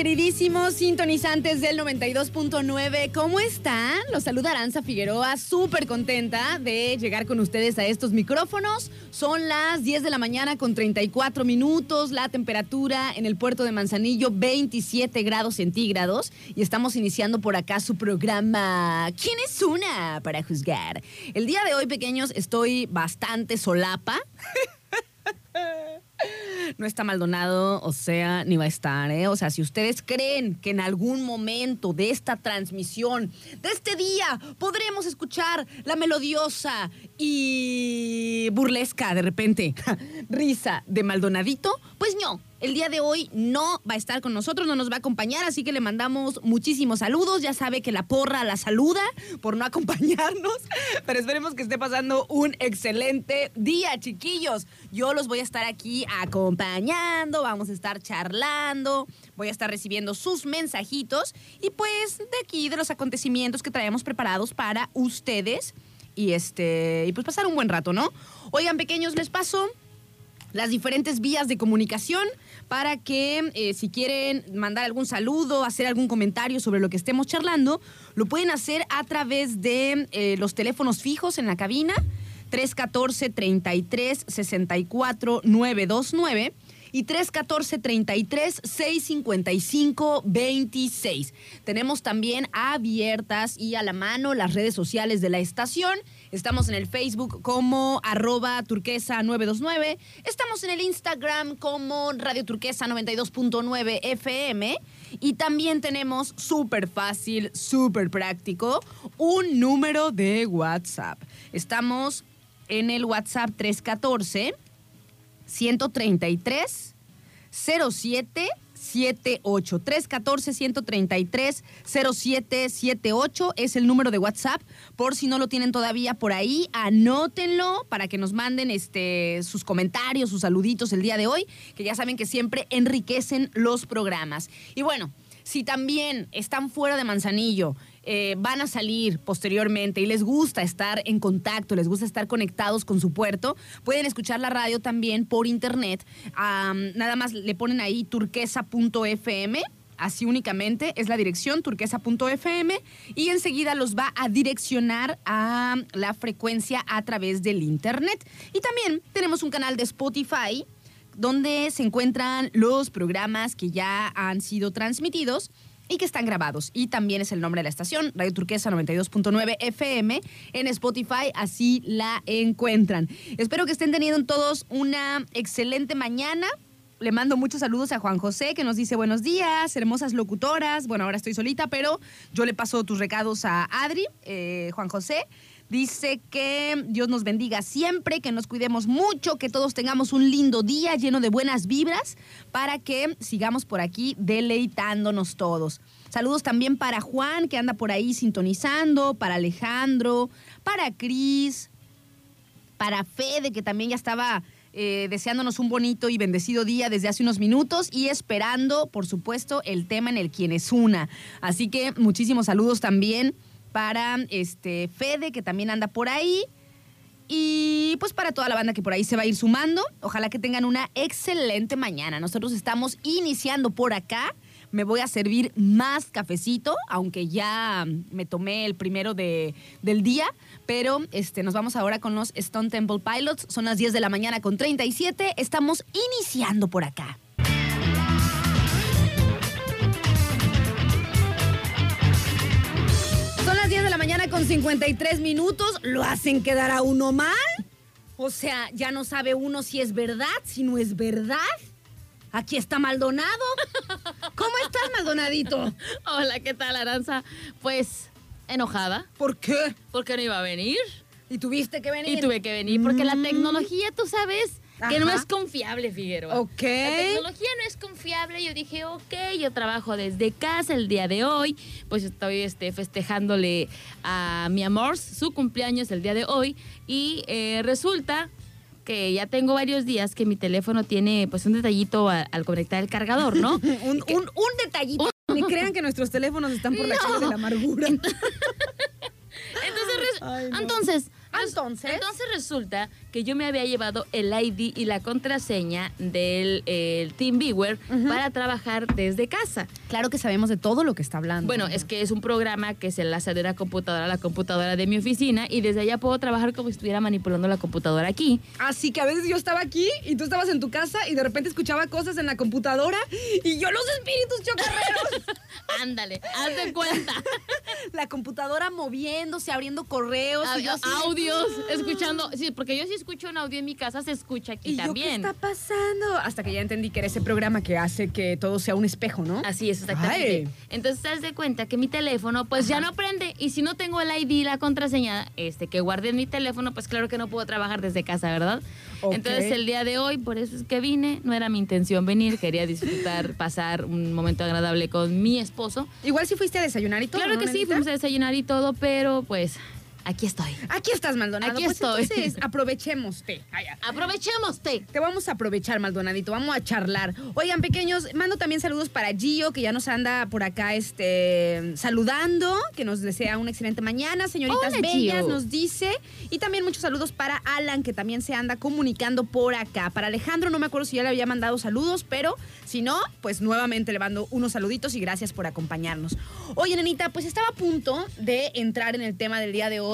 Queridísimos sintonizantes del 92.9. ¿Cómo están? Los saluda Aranza Figueroa, súper contenta de llegar con ustedes a estos micrófonos. Son las 10 de la mañana con 34 minutos, la temperatura en el puerto de Manzanillo 27 grados centígrados y estamos iniciando por acá su programa ¿Quién es una para juzgar? El día de hoy, pequeños, estoy bastante solapa. No está Maldonado, o sea, ni va a estar, ¿eh? O sea, si ustedes creen que en algún momento de esta transmisión, de este día, podremos escuchar la melodiosa y burlesca, de repente, risa de Maldonadito, pues no. El día de hoy no va a estar con nosotros, no nos va a acompañar, así que le mandamos muchísimos saludos. Ya sabe que la porra la saluda por no acompañarnos, pero esperemos que esté pasando un excelente día, chiquillos. Yo los voy a estar aquí acompañando, vamos a estar charlando, voy a estar recibiendo sus mensajitos y pues de aquí de los acontecimientos que traemos preparados para ustedes y este y pues pasar un buen rato, ¿no? Oigan, pequeños, les paso las diferentes vías de comunicación para que eh, si quieren mandar algún saludo, hacer algún comentario sobre lo que estemos charlando, lo pueden hacer a través de eh, los teléfonos fijos en la cabina 314 33 64 929 y 314-33-655-26. Tenemos también abiertas y a la mano las redes sociales de la estación. Estamos en el Facebook como arroba turquesa 929. Estamos en el Instagram como Radio Turquesa 92.9 FM. Y también tenemos súper fácil, súper práctico, un número de WhatsApp. Estamos en el WhatsApp 314 133 0778 314 133 0778 es el número de WhatsApp. Por si no lo tienen todavía por ahí, anótenlo para que nos manden este sus comentarios, sus saluditos el día de hoy, que ya saben que siempre enriquecen los programas. Y bueno, si también están fuera de Manzanillo, eh, van a salir posteriormente y les gusta estar en contacto, les gusta estar conectados con su puerto, pueden escuchar la radio también por internet. Nada más le ponen ahí turquesa.fm. Así únicamente es la dirección turquesa.fm y enseguida los va a direccionar a la frecuencia a través del internet. Y también tenemos un canal de Spotify donde se encuentran los programas que ya han sido transmitidos y que están grabados. Y también es el nombre de la estación, Radio Turquesa 92.9 FM, en Spotify, así la encuentran. Espero que estén teniendo todos una excelente mañana. Le mando muchos saludos a Juan José, que nos dice buenos días, hermosas locutoras. Bueno, ahora estoy solita, pero yo le paso tus recados a Adri, eh, Juan José. Dice que Dios nos bendiga siempre, que nos cuidemos mucho, que todos tengamos un lindo día lleno de buenas vibras para que sigamos por aquí deleitándonos todos. Saludos también para Juan, que anda por ahí sintonizando, para Alejandro, para Cris, para Fede, que también ya estaba eh, deseándonos un bonito y bendecido día desde hace unos minutos y esperando, por supuesto, el tema en el quien es una. Así que muchísimos saludos también para este Fede, que también anda por ahí. Y pues para toda la banda que por ahí se va a ir sumando, ojalá que tengan una excelente mañana. Nosotros estamos iniciando por acá me voy a servir más cafecito, aunque ya me tomé el primero de, del día, pero este, nos vamos ahora con los Stone Temple Pilots. Son las 10 de la mañana con 37. Estamos iniciando por acá. De la mañana con 53 minutos. ¿Lo hacen quedar a uno mal? O sea, ya no sabe uno si es verdad, si no es verdad. Aquí está Maldonado. ¿Cómo estás, Maldonadito? Hola, ¿qué tal, Aranza? Pues enojada ¿Por qué? porque no iba a venir. ¿Y tuviste que venir? Y tuve que venir porque la Mm. tecnología, tú sabes, que no es confiable, Figueroa. Ok. La tecnología no es confiable. Yo dije, ok, yo trabajo desde casa el día de hoy. Pues estoy este, festejándole a mi amor su cumpleaños el día de hoy. Y eh, resulta que ya tengo varios días que mi teléfono tiene pues un detallito al conectar el cargador, ¿no? Un, un, un detallito. Ni crean que nuestros teléfonos están por la calle de la amargura. Entonces, res- Ay, no. entonces, Entonces. entonces resulta que yo me había llevado el ID y la contraseña del el TeamViewer para trabajar desde casa. Claro que sabemos de todo lo que está hablando. Bueno, es que es un programa que se enlaza de una computadora a la computadora de mi oficina y desde allá puedo trabajar como si estuviera manipulando la computadora aquí. Así que a veces yo estaba aquí y tú estabas en tu casa y de repente escuchaba cosas en la computadora y yo los espíritus chocarreros. Ándale, haz de cuenta. la computadora moviéndose, abriendo correos. y yo así de- Audios, escuchando. Sí, porque yo sí escucho un audio en mi casa, se escucha aquí ¿Y yo qué también. está pasando? Hasta que ya entendí que era ese programa que hace que todo sea un espejo, ¿no? Así es, exactamente. Ay. Entonces, te das de cuenta que mi teléfono, pues ya no prende. Y si no tengo el ID y la contraseña este, que guardé en mi teléfono, pues claro que no puedo trabajar desde casa, ¿verdad? Entonces, el día de hoy, por eso es que vine. No era mi intención venir, quería disfrutar, pasar un momento agradable con mi esposo. Igual si fuiste a desayunar y todo. claro ¿no, que sí, fuimos a desayunar y todo, pero pues aquí estoy. Aquí estás, Maldonado. Aquí Pues estoy. Entonces, aprovechemos. Te. Ay, ay. Aprovechemos, té. Te vamos a aprovechar, Maldonadito. Vamos a charlar. Oigan, pequeños, mando también saludos para Gio, que ya nos anda por acá este, saludando, que nos desea una excelente mañana. Señoritas Hola, bellas, Gio. nos dice. Y también muchos saludos para Alan, que también se anda comunicando por acá. Para Alejandro, no me acuerdo si ya le había mandado saludos, pero si no, pues nuevamente le mando unos saluditos y gracias por acompañarnos. Oye, nenita, pues estaba a punto de entrar en el tema del día de hoy.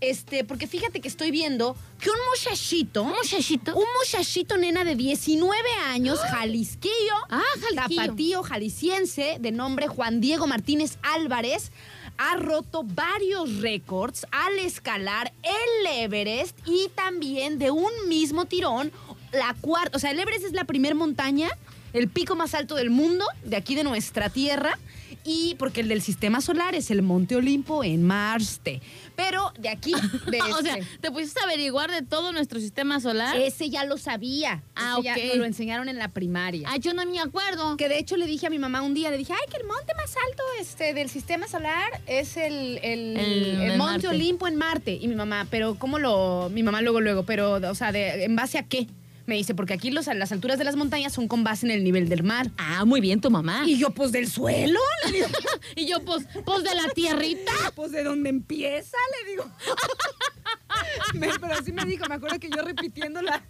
Este, porque fíjate que estoy viendo que un muchachito, Un muchachito. un muchachito nena de 19 años, jalisquillo, Ah, Jalisquillo. tapatío jalisciense, de nombre Juan Diego Martínez Álvarez, ha roto varios récords al escalar el Everest y también de un mismo tirón, la cuarta, o sea, el Everest es la primer montaña, el pico más alto del mundo, de aquí de nuestra tierra, y porque el del sistema solar es el Monte Olimpo en Marte. Pero de aquí, de o sea, este- te pusiste a averiguar de todo nuestro sistema solar. ese ya lo sabía. Ah, Ese ok. lo enseñaron en la primaria. Ah, yo no me acuerdo. Que de hecho le dije a mi mamá un día, le dije, ay, que el monte más alto este, del sistema solar es el, el, El- el el monte Marte. Olimpo en Marte. Y mi mamá, pero ¿cómo lo...? Mi mamá luego, luego, pero, o sea, de, ¿en base a qué? Me dice, porque aquí los, las alturas de las montañas son con base en el nivel del mar. Ah, muy bien tu mamá. Y yo, pues, ¿del suelo? Le digo, Y yo, pues, pues de la tierrita. pues, ¿de dónde empieza? Le digo. Me- pero así me dijo, me acuerdo que yo repitiendo la,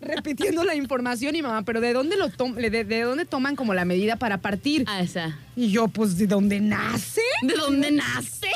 repitiendo la información y mamá, pero ¿de dónde lo tom- de, de dónde toman como la medida para partir? Ah, esa. Y yo, pues, ¿de dónde nace? ¿De dónde nace?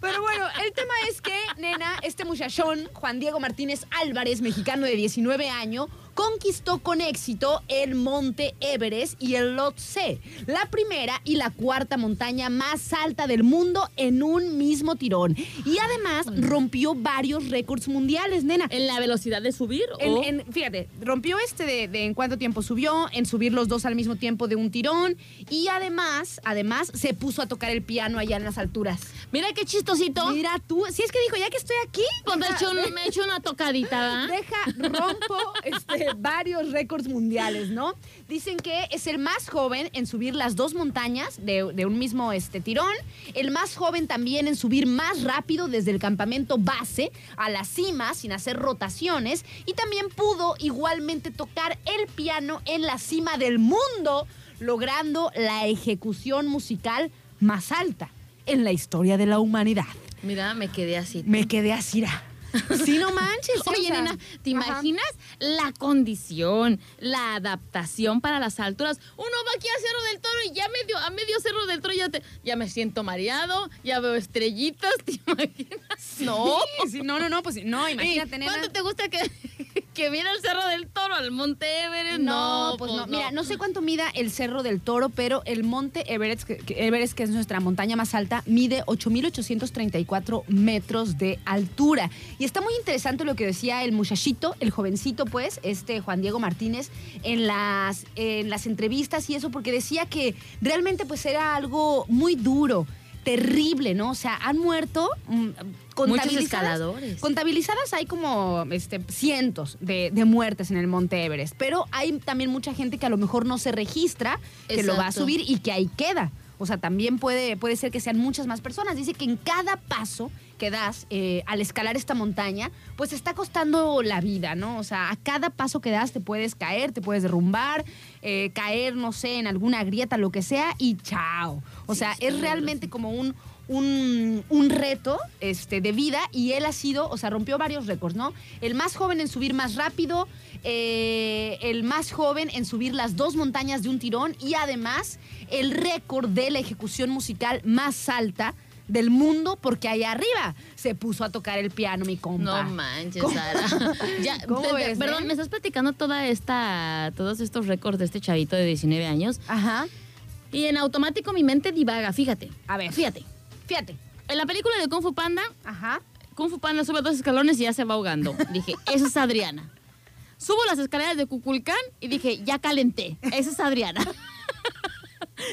Pero bueno, el tema es que, nena, este muchachón, Juan Diego Martínez Álvarez, mexicano de 19 años, conquistó con éxito el Monte Everest y el Lhotse, la primera y la cuarta montaña más alta del mundo en un mismo tirón. Y además rompió varios récords mundiales, nena. ¿En la velocidad de subir? En- o- en- fíjate, rompió este de, de en cuánto tiempo subió, en subir los dos al mismo tiempo de un tirón y además, además se puso a tocar el piano allá en las alturas. Mira qué chistosito. Mira tú, si es que dijo, ya que estoy aquí, Pues me he hecho, un- me he hecho una tocadita, ¿verdad? Deja, rompo este, varios récords mundiales, ¿no? Dicen que es el más joven en subir las dos montañas de, de un mismo este, tirón, el más joven también en subir más rápido desde el campamento base a la cima sin hacer rotaciones y también pudo igualmente tocar el piano en la cima del mundo, logrando la ejecución musical más alta en la historia de la humanidad. Mira, me quedé así. Me quedé así. ra. Sí, no manches. o Oye, sea, nena, ¿te ajá. imaginas la condición, la adaptación para las alturas? Uno va aquí a Cerro del Toro y ya medio, a medio Cerro del Toro ya, te- ya me siento mareado, ya veo estrellitas, ¿te imaginas? No. Sí, sí, no, no, no, pues sí, no, imagínate, ¿Y nena. ¿Cuánto te gusta que, que viera el Cerro del Toro al Monte Everest? No, pues no. Mira, no sé cuánto mida el Cerro del Toro, pero el monte Everest, que, que- Everest, que es nuestra montaña más alta, mide 8.834 metros de altura. Y está muy interesante lo que decía el muchachito, el jovencito, pues, este Juan Diego Martínez, en las, en las entrevistas y eso, porque decía que realmente pues era algo muy duro. Terrible, ¿no? O sea, han muerto mm, contabilizadas- escaladores. Contabilizadas hay como este, cientos de, de muertes en el Monte Everest, pero hay también mucha gente que a lo mejor no se registra, que lo va a subir y que ahí queda. O sea, también puede, puede ser que sean muchas más personas. Dice que en cada paso que das eh, al escalar esta montaña, pues te está costando la vida, ¿no? O sea, a cada paso que das te puedes caer, te puedes derrumbar, eh, caer, no sé, en alguna grieta, lo que sea, y chao. O sea, es realmente como un, un, un reto este, de vida y él ha sido, o sea, rompió varios récords, ¿no? El más joven en subir más rápido, eh, el más joven en subir las dos montañas de un tirón y además el récord de la ejecución musical más alta del mundo porque allá arriba se puso a tocar el piano mi compa. No manches, ¿Cómo? Sara. Ya, ¿Cómo pe- ves, perdón, eh? me estás platicando toda esta, todos estos récords de este chavito de 19 años. Ajá. Y en automático mi mente divaga, fíjate. A ver. Fíjate. Fíjate. En la película de Kung Fu Panda, Ajá. Kung Fu Panda sube dos escalones y ya se va ahogando. Dije, esa es Adriana. Subo las escaleras de Cuculcán y dije, ya calenté. Esa es Adriana.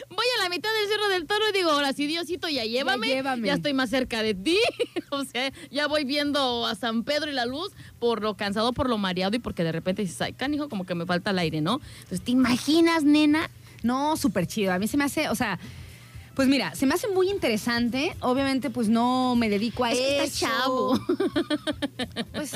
Voy a la mitad del Cerro del Toro y digo, ahora sí, Diosito, ya llévame. Ya, llévame. estoy más cerca de ti. o sea, ya voy viendo a San Pedro y la luz por lo cansado, por lo mareado y porque de repente dices, ay, canijo, como que me falta el aire, ¿no? Entonces, ¿te imaginas, nena? No, súper chido. A mí se me hace, o sea, pues mira, se me hace muy interesante. Obviamente, pues no me dedico a Es eso. está chavo. Pues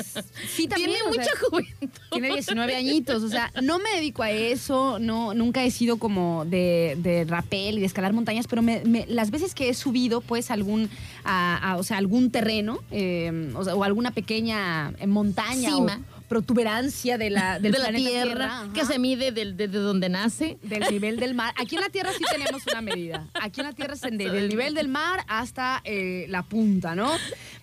sí, también. Tiene sea, mucha juventud. Tiene 19 añitos, o sea, no me dedico a eso, no, nunca he sido como de, de rappel y de escalar montañas, pero me- me- las veces que he subido, pues, algún, a- a- o sea, algún terreno, eh, o, sea, o alguna pequeña eh, montaña Cima. o protuberancia de la, del de la tierra, que se mide desde donde nace. del nivel del mar. Aquí en la Tierra sí tenemos una medida. Aquí en la Tierra es de- del nivel del mar hasta eh, la punta, ¿no?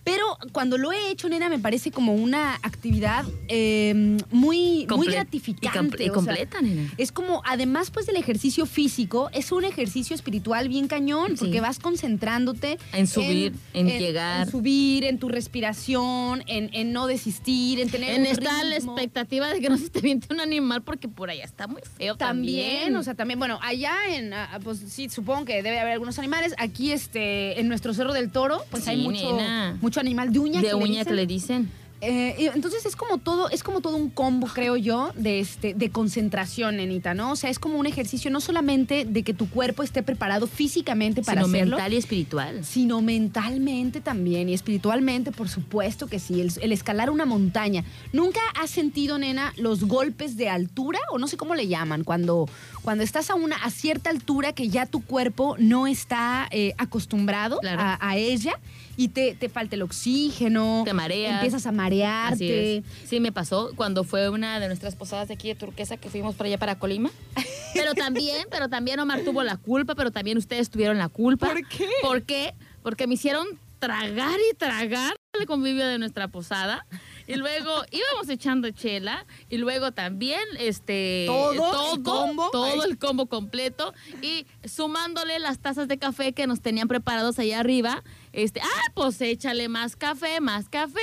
Pero cuando lo he hecho, nena, me parece como una actividad eh, muy, muy gratificante. y comple- y o sea, completa, nena. Es como, además pues del ejercicio físico, es un ejercicio espiritual bien cañón, Sí. porque vas concentrándote En subir, en llegar. En subir, en tu respiración, en, en no desistir, en tener En un esta la expectativa de que no se te viente un animal porque por allá está muy feo También, también. o sea, también, bueno, allá en, ah, pues sí, supongo que debe haber algunos animales. Aquí, este, en nuestro Cerro del Toro, pues Sí, hay mucho, nena. Mucho animal de uña. de que le dicen. que le dicen. Eh, entonces es como todo, es como todo un combo, creo yo, de este, de concentración, nenita, ¿no? O sea, es como un ejercicio no solamente de que tu cuerpo esté preparado físicamente para Sino hacerlo, mental y espiritual. sino mentalmente también y espiritualmente, por supuesto que sí. El, el escalar una montaña. ¿Nunca has sentido, nena, los golpes de altura? O no sé cómo le llaman, cuando, cuando estás a una a cierta altura que ya tu cuerpo no está eh, acostumbrado Claro. a, a ella y te, te falta el oxígeno. Te mareas. Empiezas a Así marearte. es. Sí, me pasó cuando fue una de nuestras posadas de aquí de Turquesa que fuimos para allá para Colima. Pero también, pero también Omar tuvo la culpa, pero también ustedes tuvieron la culpa. ¿Por qué? ¿Por qué? Porque me hicieron tragar y tragar el convivio de nuestra posada. Y luego íbamos echando chela y luego también este ¿Todo el combo? todo el combo completo y sumándole las tazas de café que nos tenían preparados allá arriba, este, ah, pues échale más café, más café.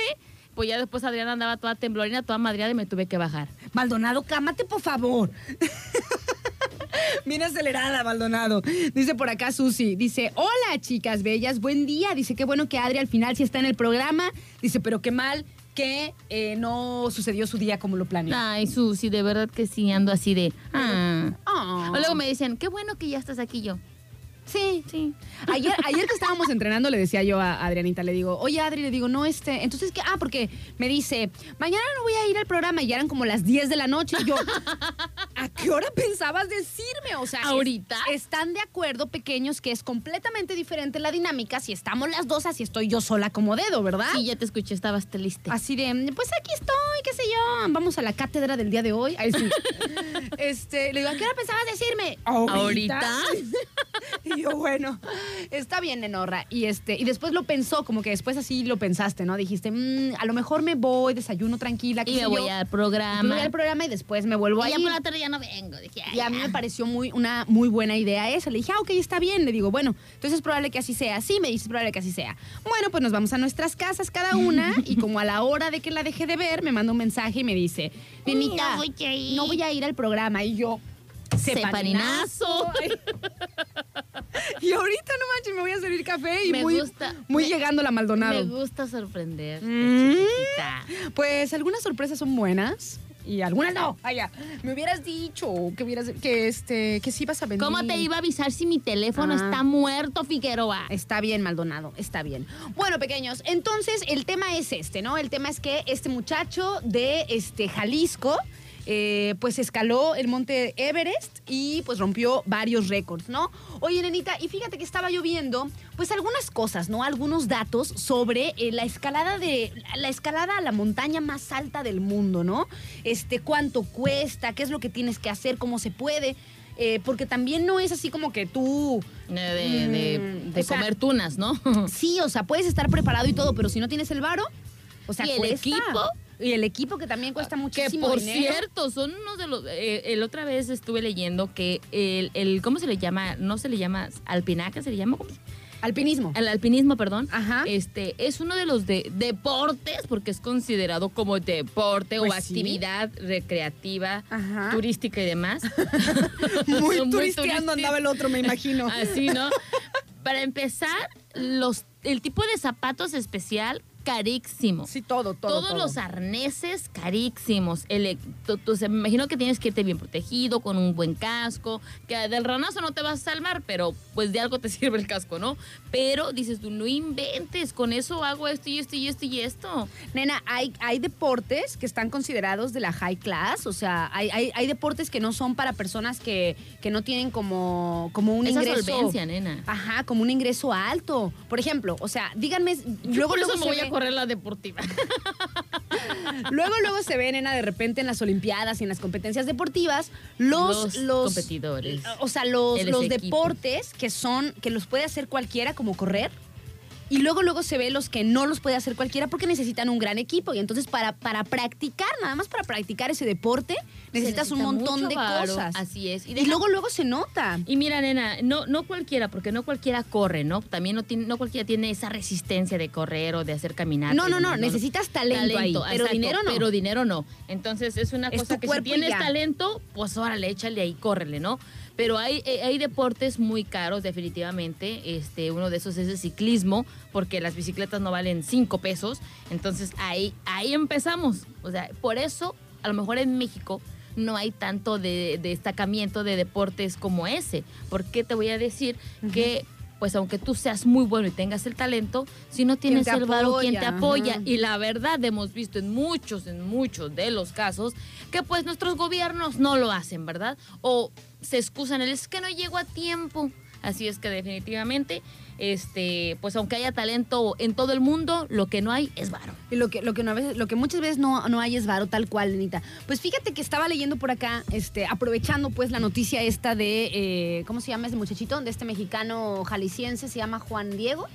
Pues ya después Adriana andaba toda temblorina, toda madreada y me tuve que bajar. Maldonado, cámate, por favor. Bien acelerada, Maldonado. Dice por acá Susi. Dice, hola, chicas bellas, buen día. Dice, qué bueno que Adri al final sí está en el programa. Dice, pero qué mal que eh, no sucedió su día como lo planeó. Ay, Susi, de verdad que sí, ando así de... Ah. Ah. O luego me dicen, qué bueno que ya estás aquí yo. Sí. Sí. Ayer, ayer que estábamos entrenando le decía yo a Adrianita, le digo, oye Adri, le digo, no, este, entonces, ¿qué? Ah, porque me dice, mañana no voy a ir al programa y ya eran como las 10 de la noche. Y yo, ¿a qué hora pensabas decirme? O sea, es- ¿Ahorita? están de acuerdo, pequeños, que es completamente diferente la dinámica si estamos las dos, así estoy yo sola como dedo, ¿verdad? Sí, ya te escuché, estabas triste. Así de, pues aquí estoy, qué sé yo, vamos a la cátedra del día de hoy. Ahí sí. Este, le digo, ¿a qué hora pensabas decirme? ¿Ahorita? Y yo, bueno, está bien, Nenorra. Y este, y después lo pensó, como que después así lo pensaste, ¿no? Dijiste, "Mm, a lo mejor me voy, desayuno tranquila, Y me voy yo. al Me programa. voy al programa y después me vuelvo a y ya por la tarde ya no vengo. Dije, Y a mí me pareció muy, una muy buena idea esa. Le dije, ah, ok, está bien. Le digo, bueno, entonces es probable que así sea. Sí, me dice, es probable que así sea. Bueno, pues nos vamos a nuestras casas cada una y como a la hora de que la dejé de ver, me manda un mensaje y me dice, Nenita, No voy a ir". no voy a ir al programa. Y yo, Separinazo. y ahorita no manches, me voy a servir café y Me muy, gusta, muy me- llegando la Maldonado. Me gusta sorprender. Mm. Pues algunas sorpresas son buenas y algunas no. Vaya, me hubieras dicho que hubieras que este que sí vas a venir. ¿Cómo te iba a avisar si mi teléfono Ah. está muerto, Figueroa? Está bien, Maldonado, está bien. Bueno, pequeños, entonces el tema es este, ¿no? El tema es que este muchacho de este Jalisco, eh, pues escaló el monte Everest y pues rompió varios récords, ¿no? Oye, nenita, y fíjate que estaba yo viendo, pues algunas cosas, ¿no? Algunos datos sobre eh, la escalada de la escalada a la montaña más alta del mundo, ¿no? Este, cuánto cuesta, qué es lo que tienes que hacer, cómo se puede. eh, porque también no es así como que tú De, de- de- Mm, sea, comer tunas, ¿no? Sí, o sea, puedes estar preparado y todo, pero si no tienes el varo, o sea, ¿Y el cuesta. equipo? Y el equipo que también cuesta Que muchísimo por dinero. cierto, son unos de los. eh, el otra vez estuve leyendo que el, el- ¿Cómo se le llama? No se le llama alpinaje, se le llama. ¿cómo se- Alpinismo. El alpinismo, perdón. Ajá. Este es uno de los de deportes, porque es considerado como deporte Pues o sí. actividad recreativa, Ajá. turística y demás. Muy, Muy turisteando andaba el otro, me imagino. Así, ¿no? Para empezar, los, el tipo de zapatos especial, carísimo. Sí, todo, todo. Todos todo. los arneses carísimos. El, e, se- me imagino que tienes que irte bien protegido, con un buen casco, que del ranazo no te vas a salvar, pero pues de algo te sirve el casco, ¿no? Pero dices tú, no inventes, con eso hago esto y esto y esto y esto. Nena, hay, hay deportes que están considerados de la high class, o sea, hay, hay, hay deportes que no son para personas que, que no tienen como, como un Esa ingreso. solvencia, nena. Ajá, como un ingreso alto. Por ejemplo, o sea, díganme, Yo luego, por eso luego me voy a correr la deportiva. Luego, luego se ve, nena, de repente en las Olimpiadas y en las competencias deportivas, los, Los los, competidores. O sea, los, los deportes que son, que los puede hacer cualquiera, como correr. Y luego, luego se ve los que no los puede hacer cualquiera porque necesitan un gran equipo. Y entonces, para, para practicar, nada más para practicar ese deporte, necesitas Se un necesita montón de varo, cosas. Así es. Y, deja- luego, luego se nota. Y mira, nena, no, no cualquiera, porque no cualquiera corre, ¿no? También no, tiene, no cualquiera tiene esa resistencia de correr o de hacer caminar. No, no, no, necesitas talento, ahí, pero exacto, dinero no. Pero dinero no. Entonces es una Es cosa que si y tienes ya. talento, pues órale, échale ahí, córrele, ¿no? Pero hay, eh, hay deportes muy caros, definitivamente. Este, uno de esos es el ciclismo, porque las bicicletas no valen cinco pesos. Entonces ahí, ahí empezamos. O sea, por eso, a lo mejor en México no hay tanto de, de destacamiento de deportes como ese. ¿Por qué te voy a decir que, pues aunque tú seas muy bueno y tengas el talento, si no tienes el varo, quien te apoya, apoya? ajá. Y la verdad hemos visto en muchos, en muchos de los casos que pues nuestros gobiernos no lo hacen, ¿verdad? O se excusan, es que no llego a tiempo. Así es que definitivamente, este, pues aunque haya talento en todo el mundo, lo que no hay es varo. Y lo que, lo que, no, muchas veces no, no hay es varo, tal cual, Lenita. Pues fíjate que estaba leyendo por acá, este, aprovechando pues la noticia esta de, eh, ¿cómo se llama este muchachito? De este mexicano jalisciense, se llama Juan Diego.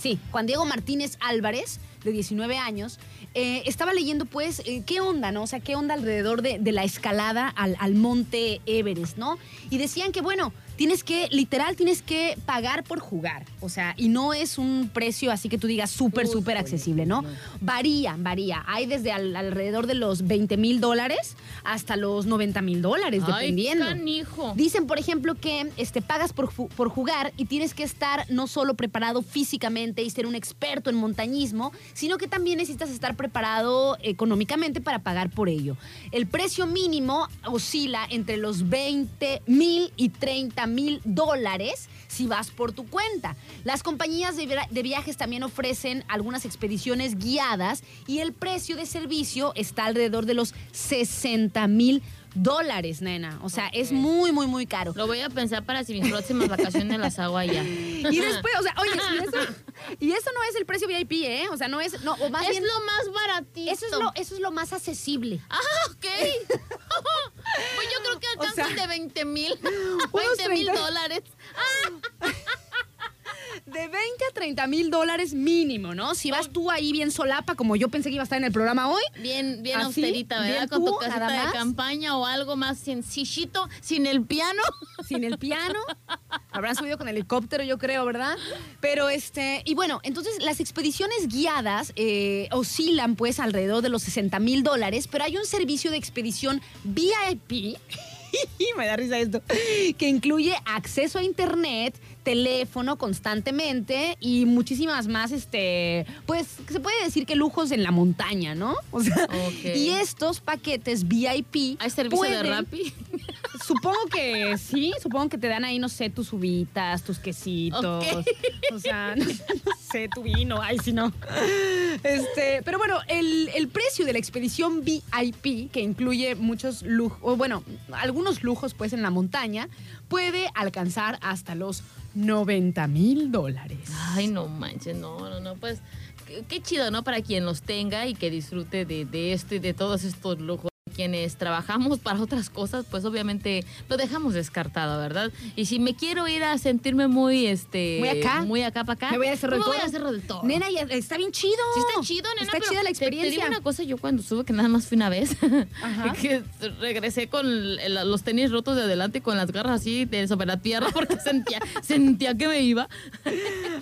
Sí, Juan Diego Martínez Álvarez, de 19 años. Eh, estaba leyendo pues eh, qué onda, ¿no? O sea, qué onda alrededor de, de la escalada al, al monte Everest, ¿no? Y decían que, bueno, tienes que, literal, tienes que pagar por jugar. O sea, y no es un precio así que tú digas súper, súper accesible, ¿no? no. Varía, varía. Hay desde al- alrededor de los 20 mil dólares hasta los 90 mil dólares, dependiendo. Ay, canijo. Dicen, por ejemplo, que este, pagas por, por jugar y tienes que estar no solo preparado físicamente y ser un experto en montañismo, sino que también necesitas estar preparado económicamente para pagar por ello. El precio mínimo oscila entre los 20 mil y 30 mil dólares si vas por tu cuenta. Las compañías de, via- de viajes también ofrecen algunas expediciones guiadas y el precio de servicio está alrededor de los 60 mil dólares, nena. O sea, es muy, muy, muy caro. Lo voy a pensar para si mis próximas vacaciones las hago allá. Y después, o sea, oye, y eso, y eso no es el precio VIP, ¿eh? O sea, no es, no, o más es bien, lo más baratito. eso es lo, eso es lo más accesible. Ah, ok. pues yo creo que O alcanza sea, de 20 mil. unos 20 mil 30. dólares. De 20 a 30 mil dólares mínimo, ¿no? Si vas tú ahí bien solapa, como yo pensé que iba a estar en el programa hoy, Bien, bien ¿Así? austerita, ¿verdad? ¿Bien Con tu tú, nada de campaña o algo más sencillito, sin el piano. sin el piano. Habrán subido con helicóptero, yo creo, ¿verdad? Pero este, y bueno, entonces las expediciones guiadas eh, oscilan pues alrededor de los 60 mil dólares, pero hay un servicio de expedición VIP. Me da risa esto, que incluye acceso a internet, teléfono constantemente y muchísimas más, este, pues se puede decir que lujos en la montaña, ¿no? O sea, y estos paquetes VIP ¿Hay servicio de pueden- Rappi? Supongo que sí, supongo que te dan ahí, no sé, tus uvitas, tus quesitos. Ok. O sea, no, no sé, tu vino, ay, si no. Este, pero bueno, el, el precio de la expedición VIP, que incluye muchos lujos, o bueno, algunos lujos pues en la montaña, puede alcanzar hasta los 90 mil dólares. Ay, no manches, no, no, no, pues qué, chido, ¿no? Para quien los tenga y que disfrute de, de esto y de todos estos lujos. Quienes trabajamos para otras cosas, pues obviamente lo dejamos descartado, ¿verdad? Y si me quiero ir a sentirme muy, este... Muy acá. Muy acá para acá. Me voy a pues del me voy a Cerro del Toro. Nena, ya está bien chido. Sí está chido, nena. Está pero chida la te- Te, experiencia. digo una cosa, yo cuando sube, que nada más fui una vez, Ajá. que regresé con los tenis rotos de adelante y con las garras así de sobre la tierra porque sentía, sentía que me iba.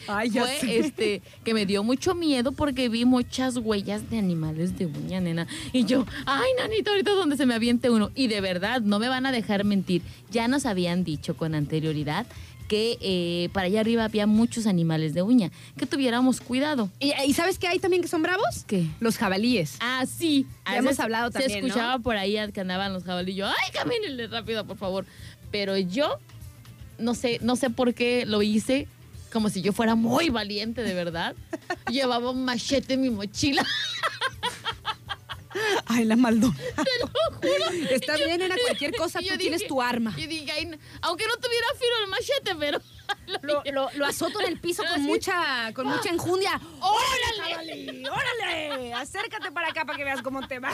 Ay, ya Fue sé. este que me dio mucho miedo porque vi muchas huellas de animales de uña, nena. Y yo, ay, nanita, ahorita donde se me aviente uno. Y de verdad, no me van a dejar mentir. Ya nos habían dicho con anterioridad que eh, para allá arriba había muchos animales de uña, que tuviéramos cuidado. ¿Y, y sabes qué hay también que son bravos? ¿Qué? Los jabalíes. Ah, sí. Ya hemos veces hablado también, Se ¿no? escuchaba por ahí que andaban los jabalillos. Ay, camínenle rápido, por favor. Pero yo no sé, no sé por qué lo hice como si yo fuera muy valiente, de verdad. Llevaba un machete en mi mochila. Ay, la maldona. Te lo juro. Está bien, en cualquier cosa tú yo tienes tu arma. Y dije, ay, aunque no tuviera filo el machete, pero... Lo, lo- lo azoto en el piso con mucha, con mucha enjundia. ¡Órale, jabalí! ¡Órale! Acércate para acá para que veas cómo te va.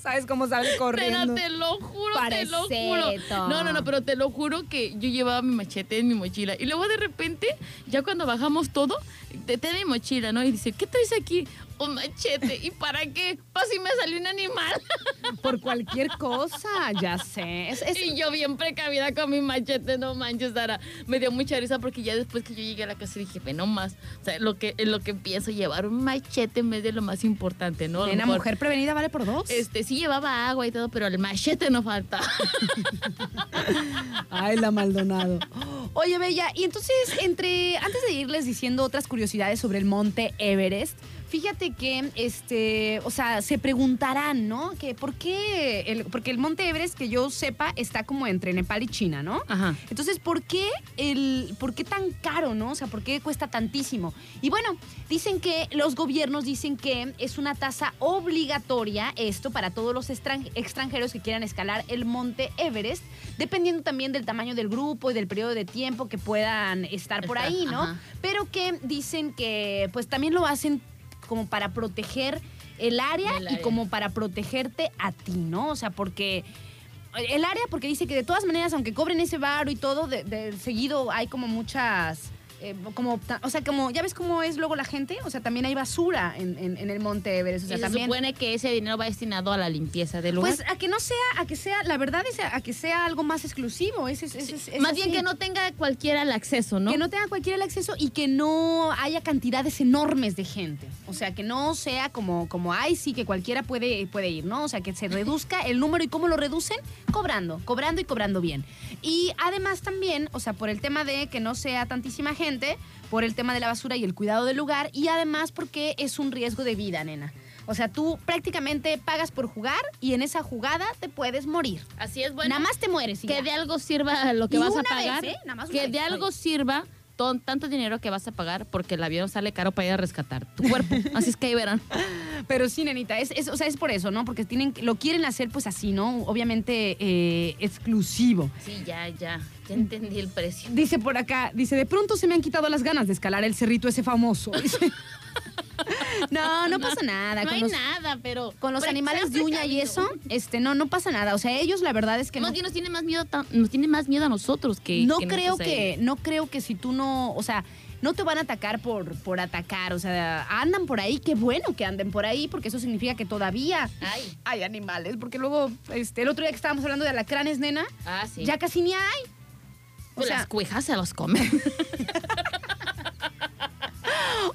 ¿Sabes cómo sale corriendo? te lo juro, te lo juro. Pareceto. No, no, no, pero te lo juro que yo llevaba mi machete en mi mochila. Y luego de repente, ya cuando bajamos todo, te mi mochila, ¿no? Y dice, ¿qué traes aquí? Un machete. ¿Y para qué? Para si me salió un animal. Por cualquier cosa, ya sé. Es- es- Y yo bien precavida con mi machete, no manches, Sara. Me dio mucha risa porque ya después que yo llegué a la casa dije, ve nomás. O sea, lo que, lo que pienso llevar un machete en vez de lo más importante, ¿no? A lo Nena, mejor, mujer prevenida vale por dos. Este, sí llevaba agua y todo, pero el machete no falta. Ay, la Maldonado. Oye, Bella, y entonces, entre, antes de irles diciendo otras curiosidades sobre el monte Everest, fíjate que, este, o sea, se preguntarán, ¿no? Que por qué, el, porque el monte Everest, que yo sepa, está como entre Nepal y China, ¿no? Ajá. Entonces, ¿por qué, el, ¿por qué tan caro, no? O sea, ¿por qué cuesta tantísimo? Y bueno, dicen que los gobiernos dicen que es una tasa obligatoria esto para todos los extran- extranjeros que quieran escalar el monte Everest, dependiendo también del tamaño del grupo y del periodo de tiempo que puedan estar por ahí, ¿no? ajá. Pero que dicen que pues también lo hacen como para proteger el área, El y como para protegerte a ti, ¿no? O sea, porque el área, porque dice que de todas maneras, aunque cobren ese varo y todo, de, de seguido hay como muchas. Eh, como, o sea, como, ¿ya ves cómo es luego la gente? O sea, también hay basura en, en- en el Monte Everest. O sea, y se también. supone que ese dinero va destinado a la limpieza del lugar. Pues a que no sea, a que sea, la verdad es a, a que sea algo más exclusivo. Es, es- es Más bien que no tenga cualquiera el acceso, ¿no? Que no tenga cualquiera el acceso y que no haya cantidades enormes de gente. O sea, que no sea como, como ay, sí, que cualquiera puede, puede ir, ¿no? O sea, que se reduzca el número y cómo lo reducen, cobrando, cobrando y cobrando bien. Y además también, o sea, por el tema de que no sea tantísima gente, por el tema de la basura y el cuidado del lugar, y además porque es un riesgo de vida, nena. O sea, tú prácticamente pagas por jugar y en esa jugada te puedes morir. Así es, bueno. Nada más te mueres. y que ya. de algo sirva lo que Y vas a vez, pagar. ¿eh? Nada más que vez. de algo sirva ton- tanto dinero que vas a pagar porque el avión sale caro para ir a rescatar tu cuerpo. Así es que ahí verán. Pero sí, nenita, es, es- o sea, es por eso, ¿no? Porque tienen, lo quieren hacer pues así, ¿no? Obviamente eh, exclusivo. Sí, ya, ya. Ya entendí el precio. Dice por acá, dice, de pronto se me han quitado las ganas de escalar el cerrito ese famoso. Dice. No, no pasa nada. No con hay los, nada, pero. con los animales de uña y eso, este, no, no pasa nada. O sea, ellos la verdad es que no. Más bien nos tiene más miedo, nos tiene más miedo a nosotros que. no que creo que, ellos. no creo que si tú no, o sea, no te van a atacar por, por atacar. O sea, andan por ahí, qué bueno que anden por ahí, porque eso significa que todavía Ay. hay animales. Porque luego, este, el otro día que estábamos hablando de alacranes, nena, Ah, sí. ya casi ni hay. O Pues sea, las cuejas se los comen.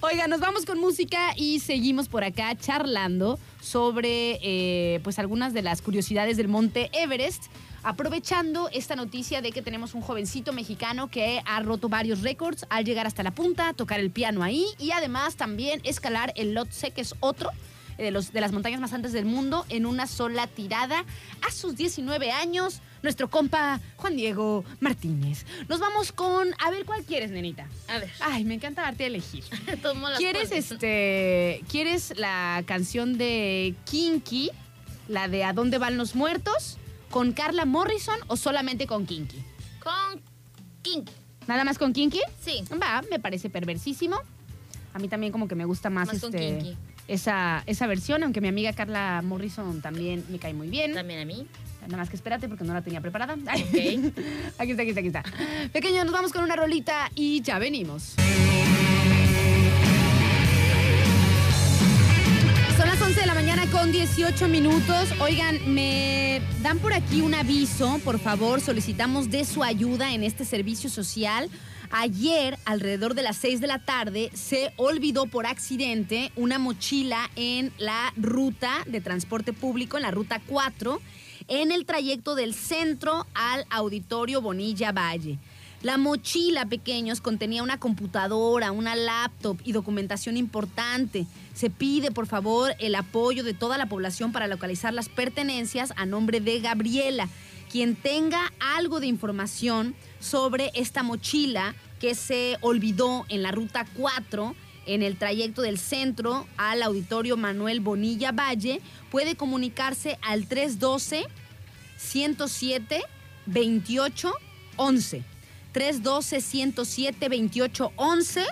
Oiga, nos vamos con música y seguimos por acá charlando sobre eh, pues algunas de las curiosidades del monte Everest. Aprovechando esta noticia de que tenemos un jovencito mexicano que ha roto varios récords al llegar hasta la punta, tocar el piano ahí y además también escalar el Lhotse, que es otro de, los, de las montañas más altas del mundo, en una sola tirada a sus 19 años. Nuestro compa Juan Diego Martínez. Nos vamos con. A ver, ¿cuál quieres, nenita? A ver. Ay, me encanta darte a elegir. Tomo las ¿Quieres este quieres la canción de Kinky, la de ¿A dónde van los muertos? con Carla Morrison o solamente con Kinky? Con King. Nada más con Kinky? Sí. Va, me parece perversísimo. A mí también como que me gusta más, Más con este Kinky. Esa esa versión, aunque mi amiga Carla Morrison también me cae muy bien. También a mí. Nada más que espérate porque no la tenía preparada. Ay, Ok. aquí está, aquí está, aquí está. Pequeño, nos vamos con una rolita y ya venimos. Son las 11 de la mañana con 18 minutos. Oigan, me dan por aquí un aviso, por favor, solicitamos de su ayuda en este servicio social. Ayer, alrededor de las 6 de la tarde, se olvidó por accidente una mochila en la ruta de transporte público, en la ruta 4, en el trayecto del centro al auditorio Bonilla Valle. La mochila, pequeños, contenía una computadora, una laptop y documentación importante. Se pide, por favor, el apoyo de toda la población para localizar las pertenencias a nombre de Gabriela. Quien tenga algo de información sobre esta mochila que se olvidó en la ruta 4, en el trayecto del centro al auditorio Manuel Bonilla Valle, puede comunicarse al 312 107 28 11. 312-107-2811.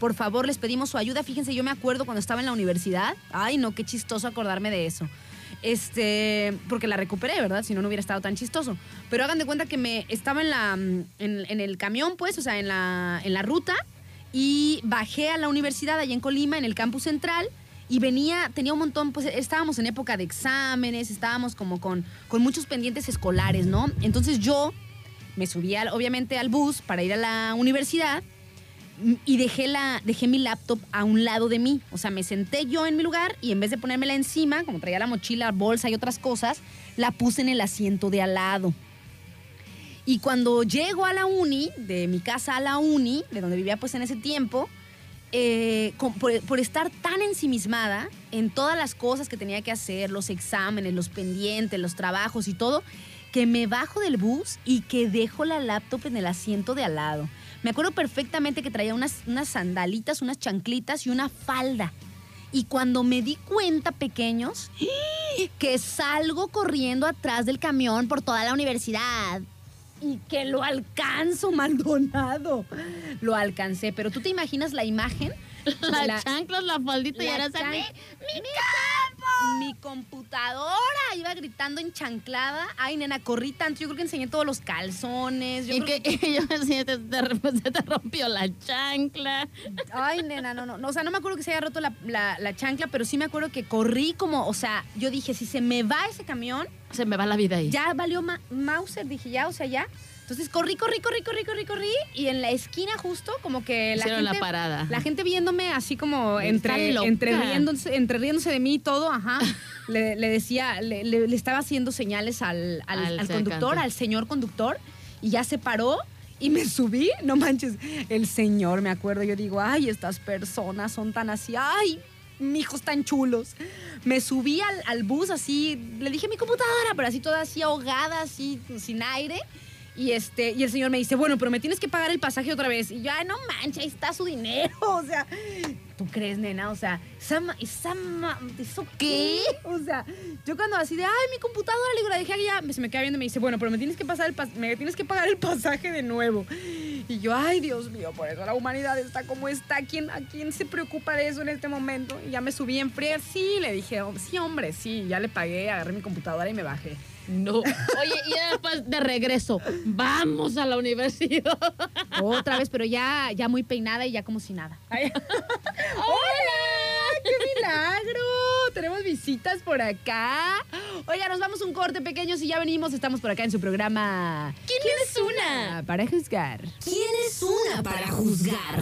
Por favor, les pedimos su ayuda. Fíjense, yo me acuerdo cuando estaba en la universidad. Ay, no, qué chistoso acordarme de eso. Este, porque la recuperé, ¿verdad? Si no, no hubiera estado tan chistoso. Pero hagan de cuenta que me estaba en la en, en el camión, pues, o sea, en la, en la ruta, y bajé a la universidad allá en Colima, en el campus central, y venía, tenía un montón, pues estábamos en época de exámenes, estábamos como con, con muchos pendientes escolares, ¿no? Entonces yo me subí obviamente al bus para ir a la universidad mm, y dejé, la, dejé mi laptop a un lado de mí. O sea, me senté yo en mi lugar y en vez de ponérmela encima, como traía la mochila, bolsa y otras cosas, la puse en el asiento de al lado. Y cuando llego a la uni, de mi casa a la uni, de donde vivía pues en ese tiempo, eh, por estar tan ensimismada en todas las cosas que tenía que hacer, los exámenes, los pendientes, los trabajos y todo, que me bajo del bus y que dejo la laptop en el asiento de al lado. Me acuerdo perfectamente que traía unas, unas sandalitas, unas chanclitas y una falda. Y cuando me di cuenta, pequeños, que salgo corriendo atrás del camión por toda la universidad y que lo alcanzo, Maldonado. Lo alcancé, pero tú te imaginas la imagen. Sea, La, chanclas, la faldita y ahora chan- sale. ¡Mi campo! Mi computadora iba gritando enchanclada. Ay, nena, corrí tanto. Yo creo que enseñé todos los calzones. Yo Y creo que yo me decía, te- te- se te rompió la chancla. Ay, nena, no, no, no. O sea, no me acuerdo que se haya roto la, la- la chancla, pero sí me acuerdo que corrí como, o sea, yo dije, si se me va ese camión, Se me va la vida ahí. ya valió Ma- Mauser, dije, ya, o sea, ya. Entonces corrí, corrí, corrí, corrí, corrí, corrí. Y en la esquina justo, como que la Hicieron gente... la parada. La gente viéndome así como entre, entre, riéndose, entre riéndose de mí y todo, ajá. le, le decía, le, le- le estaba haciendo señales al, al- Al al conductor, al señor conductor, y ya se paró y me subí. No manches, el señor, me acuerdo, yo digo, ay, estas personas son tan así, ay, mijos tan chulos. Me subí al, al bus así, le dije mi computadora, pero así toda así ahogada, así sin aire. Y este, y el señor me dice, bueno, pero me tienes que pagar el pasaje otra vez. Y yo, ay, no manches, ahí está su dinero. O sea, ¿tú crees, nena? O sea, ¿eso qué? O sea, yo cuando así de, ay, mi computadora, le digo, la dejé allá, se me queda viendo y me dice, bueno, pero me tienes que pasar el me tienes que pagar el pasaje de nuevo. Y yo, ay, Dios mío, por eso la humanidad está como está. ¿Quién, ¿A quién se preocupa de eso en este momento? Y ya me subí en fría. Sí, le dije, "Oh, sí, hombre, sí, ya le pagué, agarré mi computadora y me bajé. No. Oye, y después de regreso, vamos a la universidad. Otra vez, pero ya, ya muy peinada y ya como si nada. ¡Hola! ¡Qué milagro! Tenemos visitas por acá. Oiga, nos vamos un corte pequeños y ya venimos. Estamos por acá en su programa. ¿Quién es una? Para juzgar. ¿Quién es una para juzgar?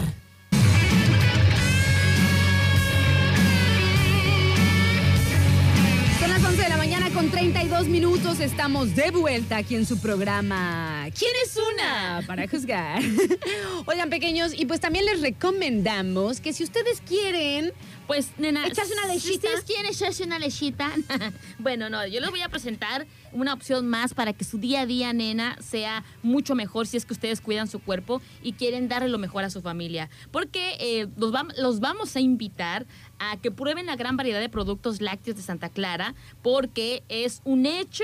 Son las 11 de la mañana con 32 minutos. Estamos de vuelta aquí en su programa. ¿Quién es una? Para juzgar. Oigan, pequeños, y pues también les recomendamos que si ustedes quieren Pues, nena, ¿Echarse una lechita? Si ustedes quieren echarse una lechita, bueno, no, yo les voy a presentar una opción más para que su día a día, nena, sea mucho mejor si es que ustedes cuidan su cuerpo y quieren darle lo mejor a su familia. Porque eh, los vamos a invitar a que prueben la gran variedad de productos lácteos de Santa Clara, porque es un hecho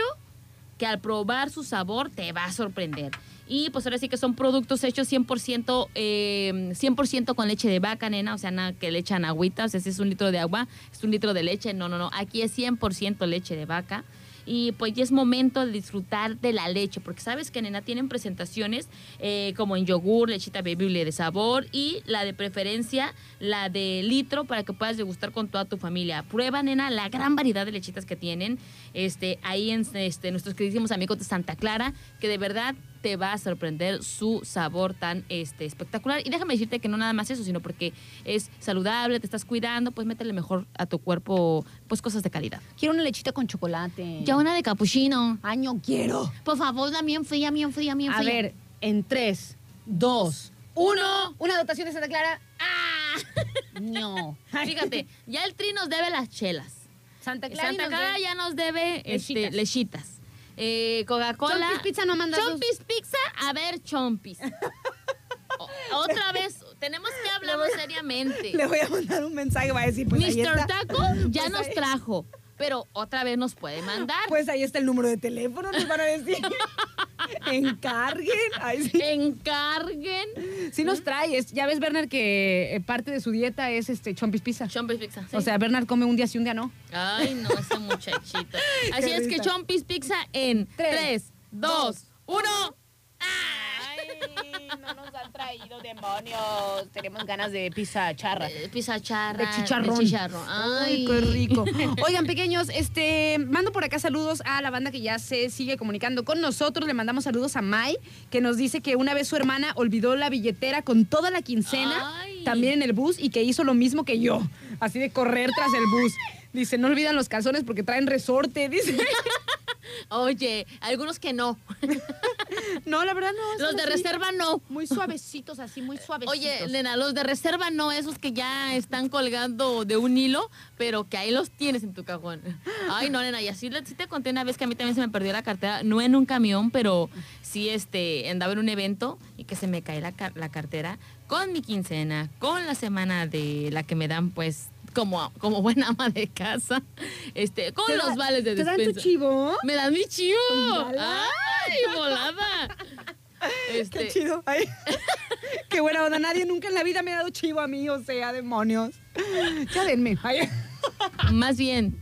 que al probar su sabor te va a sorprender. Y pues ahora sí que son productos hechos 100%, eh, 100% con leche de vaca, nena, o sea, nada que le echan agüita, o sea, si es un litro de agua, es un litro de leche, no, no, no, aquí es 100% leche de vaca. Y pues ya es momento de disfrutar de la leche, porque sabes que, nena, tienen presentaciones eh, como en yogur, lechita bebible de sabor y la de preferencia, la de litro, para que puedas degustar con toda tu familia. Prueba, nena, la gran variedad de lechitas que tienen este, ahí en este, nuestros queridísimos amigos de Santa Clara, que de verdad te va a sorprender su sabor tan este, espectacular. Y déjame decirte que no nada más eso, sino porque es saludable, te estás cuidando, pues métele mejor a tu cuerpo pues cosas de calidad. Quiero una lechita con chocolate. Ya una de capuchino. Ay, no quiero. Por favor, la bien fría, bien fría, bien A fría. ver, en tres, dos, uno. Una dotación de Santa Clara. ¡Ah! No. Fíjate, ya el Tri nos debe las chelas. Santa Clara. y Santa Clara ya nos debe este, Lechitas. lechitas. Eh, Coca-Cola. Chompis Pizza no manda. Chompis Pizza, a ver, Chompis. O- otra vez, tenemos que hablarlo seriamente. Le voy a mandar un mensaje, va a decir, pues ahí Mr. está. Taco ya Pues nos ahí- trajo, pero otra vez nos puede mandar. Pues ahí está el número de teléfono, nos van a decir. Encarguen. Ay, sí. Encarguen Sí nos trae. es- ya ves, Bernard, que eh, parte de su dieta es este chompis pizza. Chompis Pizza. sí. O sea, Bernard come un día sí, un día no. Ay, no, ese muchachito. Así Qué es que. Chompis Pizza en Tres, 3, 2, 1. Ay, no nos han traído demonios. Tenemos ganas de pizza charra. Pizza charra. De chicharrón. De chicharrón. Ay, Ay, qué rico. Oigan, pequeños, este, mando por acá saludos a la banda que ya se sigue comunicando con nosotros. Le mandamos saludos a Mai, que nos dice que una vez su hermana olvidó la billetera con toda la quincena, Ay. también en el bus, y que hizo lo mismo que yo, así de correr tras el bus. Dice, no olvidan los calzones porque traen resorte, dice. Oye, algunos que no. No, la verdad no. Los de así, reserva no. Muy suavecitos, así, muy suavecitos. Oye, nena, los de reserva no, esos que ya están colgando de un hilo, pero que ahí los tienes en tu cajón. Ay, no, nena, y así sí te conté una vez que a mí también se me perdió la cartera, no en un camión, pero sí este, andaba en un evento y que se me cae la, la cartera con mi quincena, con la semana de la que me dan, pues, como, como buena ama de casa, este, con ¿Te los da- vales de ¿Te dan despensa. tu chivo? Me dan mi chivo. Volada. ¡Ay, volada! Este, Qué chido. Ay. Qué buena onda. Nadie nunca en la vida me ha dado chivo a mí, o sea, demonios. Ya denme. Ay. Más bien,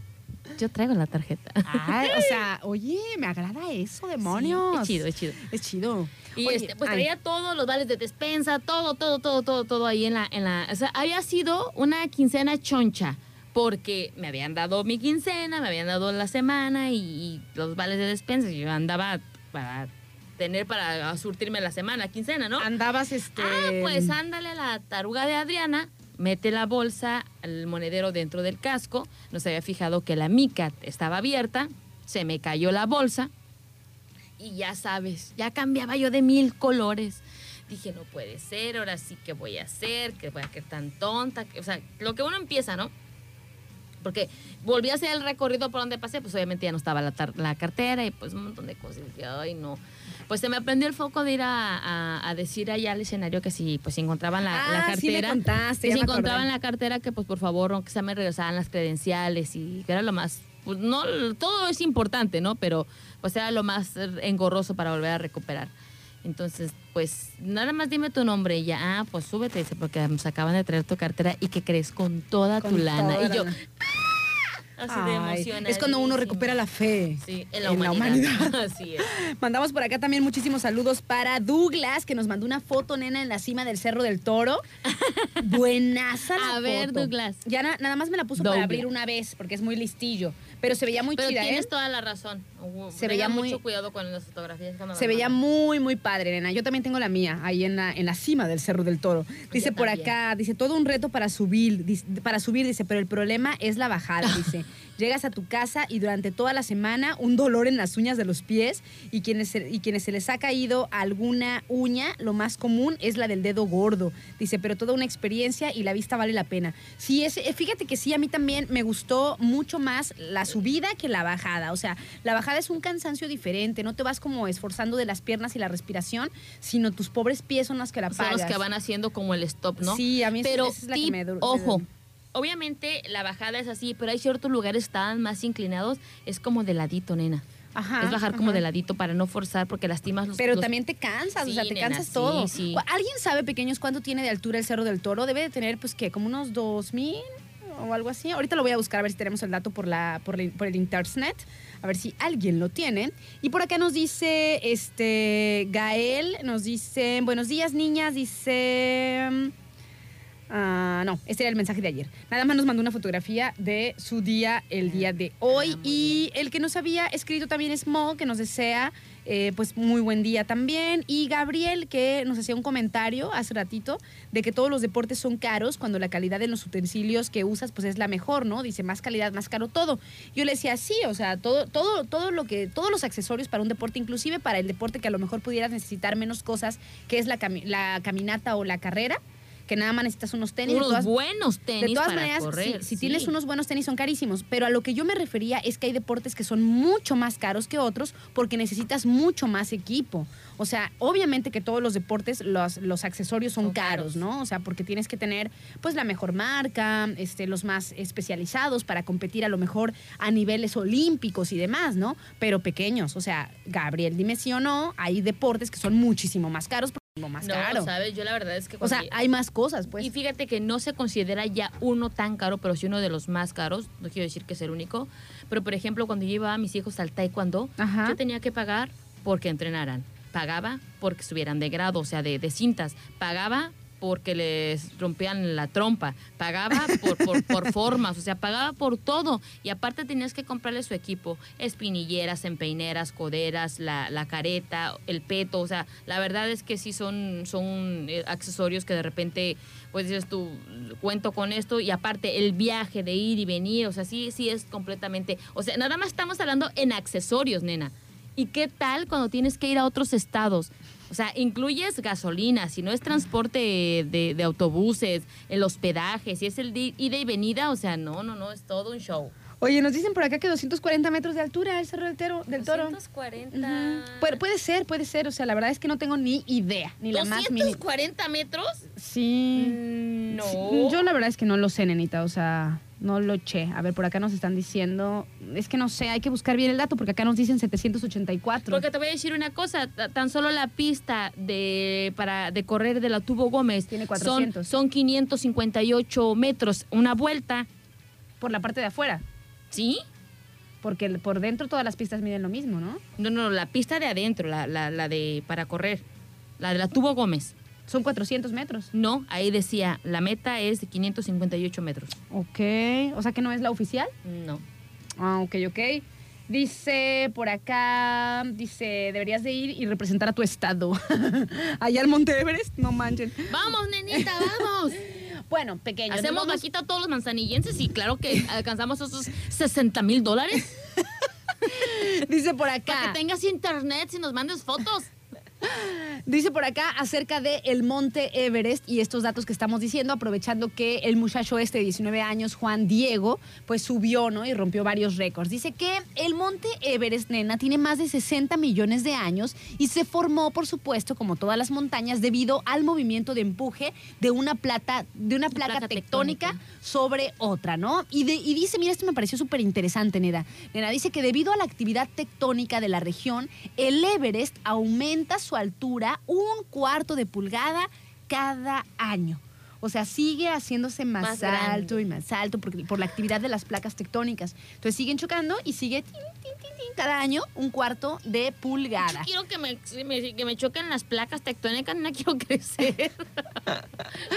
yo traigo la tarjeta. Ay, o sea, oye, me agrada eso, demonios. Sí, es chido, es chido. Es chido. Y Oye, este, pues ay, traía todos los vales de despensa, todo, todo, todo, todo, todo ahí en la, en la. O sea, había sido una quincena choncha. Porque me habían dado mi quincena, me habían dado la semana y, y los vales de despensa. y Yo andaba para tener para surtirme la semana, quincena, ¿no? Andabas, este... Ah, pues ándale a la taruga de Adriana, mete la bolsa, el monedero dentro del casco. No se había fijado que la mica estaba abierta, se me cayó la bolsa y ya sabes, ya cambiaba yo de mil colores. Dije, no puede ser, ahora sí que voy a hacer, que voy a quedar tan tonta. o sea, lo que uno empieza, ¿no? Porque volví a hacer el recorrido por donde pasé, pues obviamente ya no estaba la, tar- la cartera y pues un montón de cosas. Y, ay, no. Pues se me aprendió el foco de ir a, a- a decir allá al escenario que si pues si encontraban la, la Ah, sí me cartera. contaste, que si encontraban la cartera, que pues por favor, no, que se me regresaran las credenciales y que era lo más. Pues no, todo es importante, ¿no? Pero pues era lo más engorroso para volver a recuperar. Entonces, pues nada más dime tu nombre y ya, ah, pues súbete, dice, porque nos acaban de traer tu cartera y que crees con toda tu lana. toda y yo, así de Ay, emocionada. es cuando uno recupera la fe Sí, en la humanidad. Así es. Mandamos por acá también muchísimos saludos para Douglas, que nos mandó una foto, nena, en la cima del Cerro del Toro. Buenaza la A ver. Douglas. Ya na- nada más me la puso para abrir una vez, porque es muy listillo. Pero se veía muy Pero chida, tienes ¿eh? toda la razón. Se veía muy- mucho cuidado con las fotografías. cuando Se veía muy, muy padre, nena. Yo también tengo la mía, ahí en la, en la cima del Cerro del Toro. Dice Yo por también. acá, dice, todo un reto para subir, dice- para subir, dice, pero el problema es la bajada, dice. Llegas a tu casa y durante toda la semana un dolor en las uñas de los pies y quienes, se- y quienes se les ha caído alguna uña, lo más común es la del dedo gordo. Dice, pero toda una experiencia y la vista vale la pena. Sí, es, eh, fíjate que sí, a mí también me gustó mucho más la subida que la bajada. O sea, la bajada es un cansancio diferente, no te vas como esforzando de las piernas y la respiración, sino tus pobres pies son los que la Son pagas. los que van haciendo como el stop, ¿no? Sí, a mí pero esa es la que tip, me dur- me ojo, obviamente la bajada es así, pero hay ciertos lugares que están más inclinados, es como de ladito, nena. Ajá, es bajar como de ladito para no forzar porque lastimas los Pero los- también te cansas, o Sí, sea, te nena, cansas sí, todo. sí. ¿Alguien sabe, pequeños, cuánto tiene de altura el Cerro del Toro? Debe de tener, pues, ¿qué? Como unos 2000 o algo así. Ahorita lo voy a buscar a ver si tenemos el dato por, la, por, la- por el internet, a ver si alguien lo tiene. Y por acá nos dice, este, Gael, nos dice, buenos días, niñas, dice... Ah, no, este era el mensaje de ayer. Nada más nos mandó una fotografía de su día el día de hoy. Ah, muy y el que nos había escrito también es Mo, que nos desea eh, pues muy buen día también. Y Gabriel, que nos hacía un comentario hace ratito de que todos los deportes son caros cuando la calidad de los utensilios que usas pues es la mejor, ¿no? Dice más calidad, más caro todo. Yo le decía, sí, o sea, todo, todo, todo lo que, todos los accesorios para un deporte, inclusive para el deporte que a lo mejor pudieras necesitar menos cosas, que es la, la caminata o la carrera, que nada más necesitas unos tenis. unos todas- buenos tenis de todas para maneras, correr. si, si sí. tienes unos buenos tenis son carísimos, pero a lo que yo me refería es que hay deportes que son mucho más caros que otros porque necesitas mucho más equipo. O sea, obviamente que todos los deportes, los, los accesorios son, Son caros, caros. ¿no? O sea, porque tienes que tener pues la mejor marca, este, los más especializados para competir a lo mejor a niveles olímpicos y demás, ¿no? Pero pequeños. O sea, Gabriel, dime sí o no, hay deportes que son muchísimo más caros más no, caro. sabes, yo la verdad es que O sea, hay más cosas, pues. Y fíjate que no se considera ya uno tan caro, pero sí uno de los más caros. No quiero decir que es el único. Pero, por ejemplo, cuando yo llevaba a mis hijos al taekwondo, Ajá. yo tenía que pagar porque entrenaran. Pagaba porque estuvieran de grado, o sea, de, de cintas. Pagaba porque les rompían la trompa. Pagaba por, por, por formas, o sea, pagaba por todo. Y aparte tenías que comprarle su equipo. Espinilleras, empeineras, coderas, la, la careta, el peto. O sea, la verdad es que sí son, son eh, accesorios que de repente, pues dices tú, cuento con esto. Y aparte el viaje de ir y venir, o sea, sí, sí es completamente... O sea, nada más estamos hablando en accesorios, nena. ¿Y qué tal cuando tienes que ir a otros estados? O sea, incluyes gasolina, si no es transporte de, de autobuses, el hospedaje, si es el de ida y venida, o sea, no, no, no, es todo un show. Oye, nos dicen por acá que 240 metros de altura el Cerro del, Tero- del Toro. 240. Ujú. Puede, puede ser, puede ser. O sea, la verdad es que no tengo ni idea, ni la más mínima. ¿240 metros? Sí. Mm, No. Sí, Yo la verdad es que no lo sé, nenita. O sea, no lo eché. A ver, por acá nos están diciendo. Es que no sé, hay que buscar bien el dato porque acá nos dicen 784. Porque te voy a decir una cosa, ta- tan solo la pista de para de correr de la Tubo Gómez Tiene son, 400. son 558 metros, una vuelta, Por la parte de afuera. ¿sí? Porque por dentro todas las pistas miden lo mismo, ¿no? No, no, la pista de adentro, la, la, la de para correr, la de la Tubo Gómez. Son 400 metros. No, ahí decía, la meta es de 558 metros. Ok. O sea que no es la oficial. No. Ah, ok, ok. Dice por acá, dice, deberías de ir y representar a tu estado. Allá al Monte Everest, no manchen. Vamos, nenita, vamos. Bueno, pequeños. Hacemos vamos- vaquita a todos los manzanillenses y claro que alcanzamos esos 60 mil dólares. Dice por Para acá. que tengas internet y nos mandes fotos. Dice por acá acerca de el monte Everest y estos datos que estamos diciendo, aprovechando que el muchacho este de 19 años, Juan Diego, pues subió, ¿no? Y rompió varios récords. Dice que el monte Everest, nena, tiene más de 60 millones de años y se formó, por supuesto, como todas las montañas, debido al movimiento de empuje de una plata, de una placa, Placa tectónica, tectónica. sobre otra, ¿no? Y, de- y dice, mira, esto me pareció súper interesante, nena. Nena, dice que debido a la actividad tectónica de la región, el Everest aumenta su altura un cuarto de pulgada cada año. O sea, sigue haciéndose más, Más alto grande. y más alto por, por la actividad de las placas tectónicas. Entonces siguen chocando y sigue tin, tin, tin, tin, cada año un cuarto de Yo pulgada. quiero que me, me- que me choquen las placas tectónicas, no quiero crecer.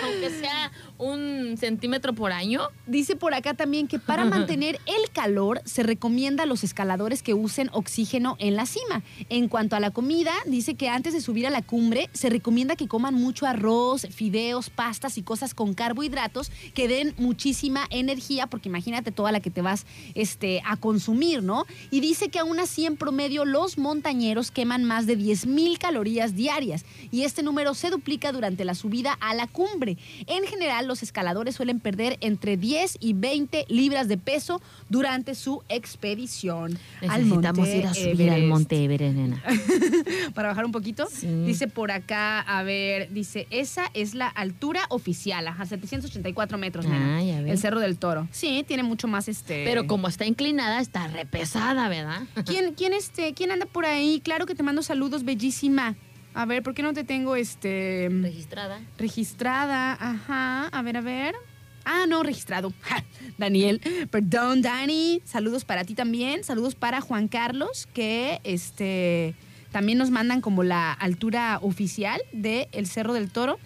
Aunque sea un centímetro por año. Dice por acá también que para mantener el calor se recomienda a los escaladores que usen oxígeno en la cima. En cuanto a la comida, dice que antes de subir a la cumbre se recomienda que coman mucho arroz, fideos, pastas y cosas con carbohidratos que den muchísima energía, porque imagínate toda la que te vas este, a consumir, ¿no? Y dice que aún así en promedio los montañeros queman más de 10.000 calorías diarias y este número se duplica durante la subida a la cumbre. En general, los escaladores suelen perder entre 10 y 20 libras de peso durante su expedición. Necesitamos ir a subir al. Monte Everest, nena. Para bajar un poquito. Sí. Dice por acá, a ver, dice, esa es la altura oficial, ajá, 784 metros, nena. Ah, ya. El Cerro del Toro. Sí, tiene mucho más este... Pero como está inclinada, está repesada, ¿verdad? ¿Quién, quién, este, ¿Quién anda por ahí? Claro que te mando saludos, bellísima. A ver, ¿por qué no te tengo este Registrada. registrada? Ajá, a ver, a ver. Ah, no, registrado. Ja, Daniel, perdón, Dani. Saludos para ti también. Saludos para Juan Carlos, que este también nos mandan como la altura oficial del el Cerro del Toro.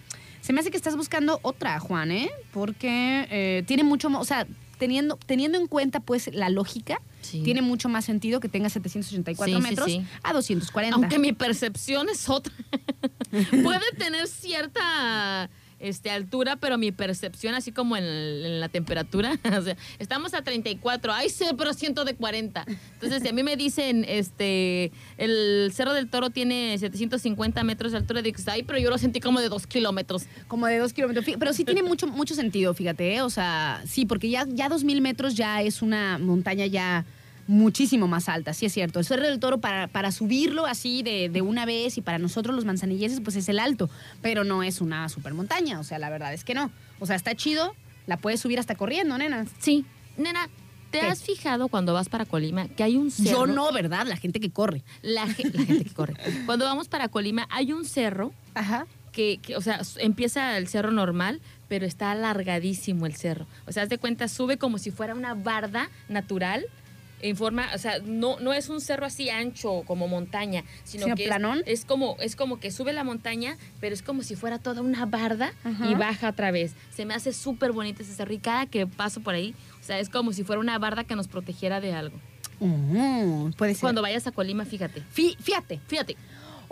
Se me hace que estás buscando otra, Juan, ¿eh? Porque eh, tiene mucho, o sea, teniendo, teniendo en cuenta pues la lógica, Sí. tiene mucho más sentido que tenga 784 Sí, sí, metros sí. a 240. Aunque mi percepción es otra. Puede tener cierta este, altura, pero mi percepción, así como en, la temperatura, o sea, estamos a 34, ay, sí, pero siento de 40. Entonces, si a mí me dicen, este, el Cerro del Toro tiene 750 metros de altura, digo, ay, pero yo lo sentí como de 2 kilómetros. Como de dos kilómetros. Pero sí tiene mucho, mucho sentido, fíjate, ¿eh? O sea, sí, porque ya, ya dos mil metros ya es una montaña ya muchísimo más alta, sí es cierto. El Cerro del Toro, para, para subirlo así de, de una vez y para nosotros los manzanilleses, pues es el alto, pero no es una super montaña, o sea, la verdad es que no. O sea, está chido, la puedes subir hasta corriendo, nena. Sí, nena, ¿te ¿Qué? has fijado cuando vas para Colima que hay un cerro? Yo no, ¿verdad? La gente que corre. La, ge- la gente que corre. Cuando vamos para Colima hay un cerro Ajá. que, que, o sea, empieza el cerro normal, pero está alargadísimo el cerro. O sea, haz de cuenta, sube como si fuera una barda natural. En forma, o sea, no, no es un cerro así ancho como montaña, sino ¿Sino que es- planón? Es, como, es como que sube la montaña, pero es como si fuera toda una barda Ajá. y baja otra vez. Se me hace súper bonito ese cerro y cada que paso por ahí, o sea, es como si fuera una barda que nos protegiera de algo. Mm, puede ser. Cuando vayas a Colima, fíjate. Fí- fíjate, Fíjate.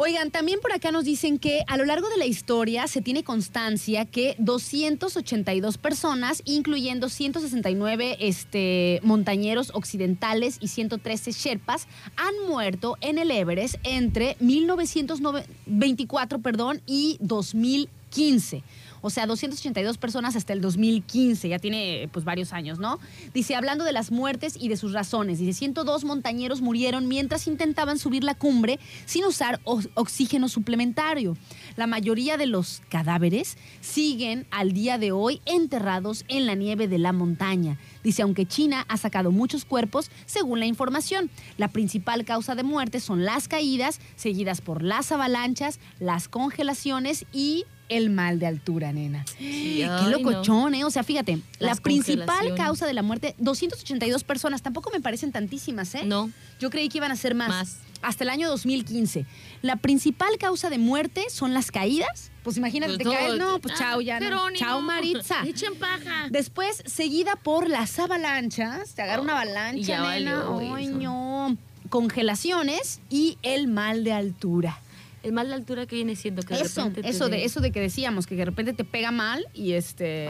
Oigan, también por acá nos dicen que a lo largo de la historia se tiene constancia que 282 personas, incluyendo 169 este, montañeros occidentales y 113 sherpas, han muerto en el Everest entre 1924 perdón, y 2015. O sea, 282 personas hasta el 2015, ya tiene pues varios años, ¿no? Dice, hablando de las muertes y de sus razones, dice, 102 montañeros murieron mientras intentaban subir la cumbre sin usar oxígeno suplementario. La mayoría de los cadáveres siguen al día de hoy enterrados en la nieve de la montaña. Dice, aunque China ha sacado muchos cuerpos, según la información, la principal causa de muerte son las caídas, seguidas por las avalanchas, las congelaciones y el mal de altura, nena. Qué ay, locochón, ¿eh? O sea, fíjate, la principal causa de la muerte, 282 personas, tampoco me parecen tantísimas, ¿eh? No. Yo creí que iban a ser más. Más. Hasta el año 2015. La principal causa de muerte son las caídas. Pues imagínate, te Pues caes, no, pues ah, chao, ya no. Chao, Maritza. Echen paja. Después, seguida por las avalanchas. Te agarra una y avalancha, nena. valió Ay, no. Congelaciones y el mal de altura. Es más la altura que viene siendo que de Eso, repente te eso de, eso de que decíamos, que de repente te pega mal y este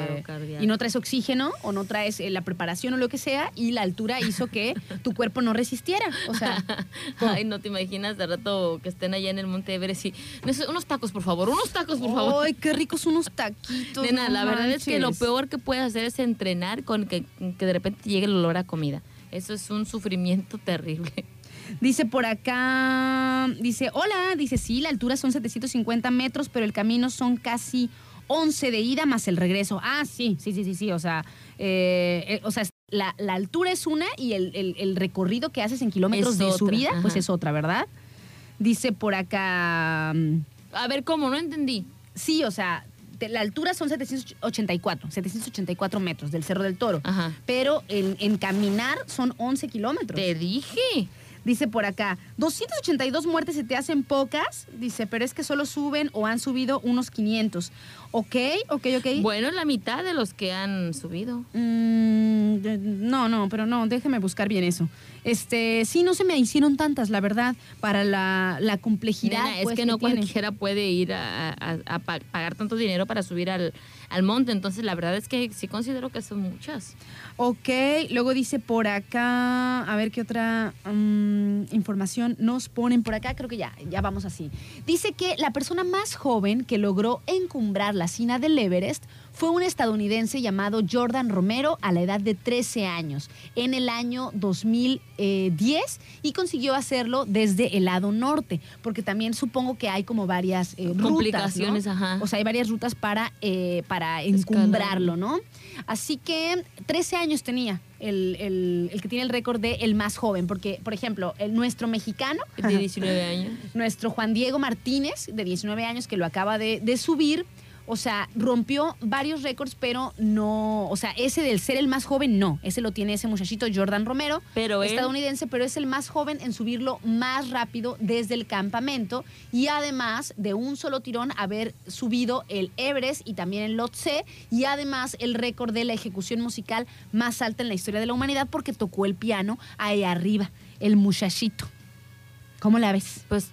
y no traes oxígeno o no traes eh, la preparación o lo que sea, y la altura hizo que tu cuerpo no resistiera. O sea, Ay, no te imaginas de rato que estén allá en el Monte Everest y "Neces- unos tacos, por favor, unos tacos, por favor. ¡Ay, qué ricos unos taquitos! Nena, no la verdad es que lo peor que puedes hacer es entrenar con que, que de repente llegue el olor a comida. Eso es un sufrimiento terrible. Dice por acá, dice, hola, dice, sí, la altura son 750 metros, pero el camino son casi 11 de ida más el regreso. Ah, sí, sí, sí, sí, sí, o sea, eh, eh, o sea, la, la altura es una y el, el- el recorrido que haces en kilómetros Es de otra, subida, pues es otra, ¿verdad? Dice por acá, mm, A ver, ¿cómo? No entendí. sí, o sea, la altura son 784, 784 metros del Cerro del Toro, Ajá. pero en, en caminar son 11 kilómetros. Te dije. Dice por acá, 282 muertes se te hacen pocas, dice, pero es que solo suben o han subido unos 500. Ok, ok, ok. Bueno, la mitad de los que han subido. Mm, no, no, pero no, déjeme buscar bien eso. Este, sí, no se me hicieron tantas, la verdad, para la, la complejidad. Nena, es pues, que no tiene. cualquiera puede ir a, a- a pa- pagar tanto dinero para subir al, al monte. Entonces, la verdad es que sí considero que son muchas. Ok, luego dice por acá, a ver qué otra mm, información nos ponen por acá, creo que ya, ya vamos así. Dice que la persona más joven que logró encumbrar la cima del Everest fue un estadounidense llamado Jordan Romero a la edad de 13 años, en el año 2010, y consiguió hacerlo desde el lado norte, porque también supongo que hay como varias eh, rutas, ¿no? Complicaciones, ajá. O sea, hay varias rutas para, eh, para encumbrarlo, ¿no? Así que 13 años tenía el, el- el que tiene el récord de el más joven, porque, por ejemplo, el, nuestro mexicano, De 19 años. nuestro Juan Diego Martínez, de 19 años, que lo acaba de, de subir, o sea, rompió varios récords, pero no, o sea, ese del ser el más joven, no, ese lo tiene ese muchachito Jordan Romero, Pero él- estadounidense, pero es el más joven en subirlo más rápido desde el campamento y además de un solo tirón haber subido el Everest y también el Lhotse y además el récord de la ejecución musical más alta en la historia de la humanidad porque tocó el piano ahí arriba, el muchachito. ¿Cómo la ves? Pues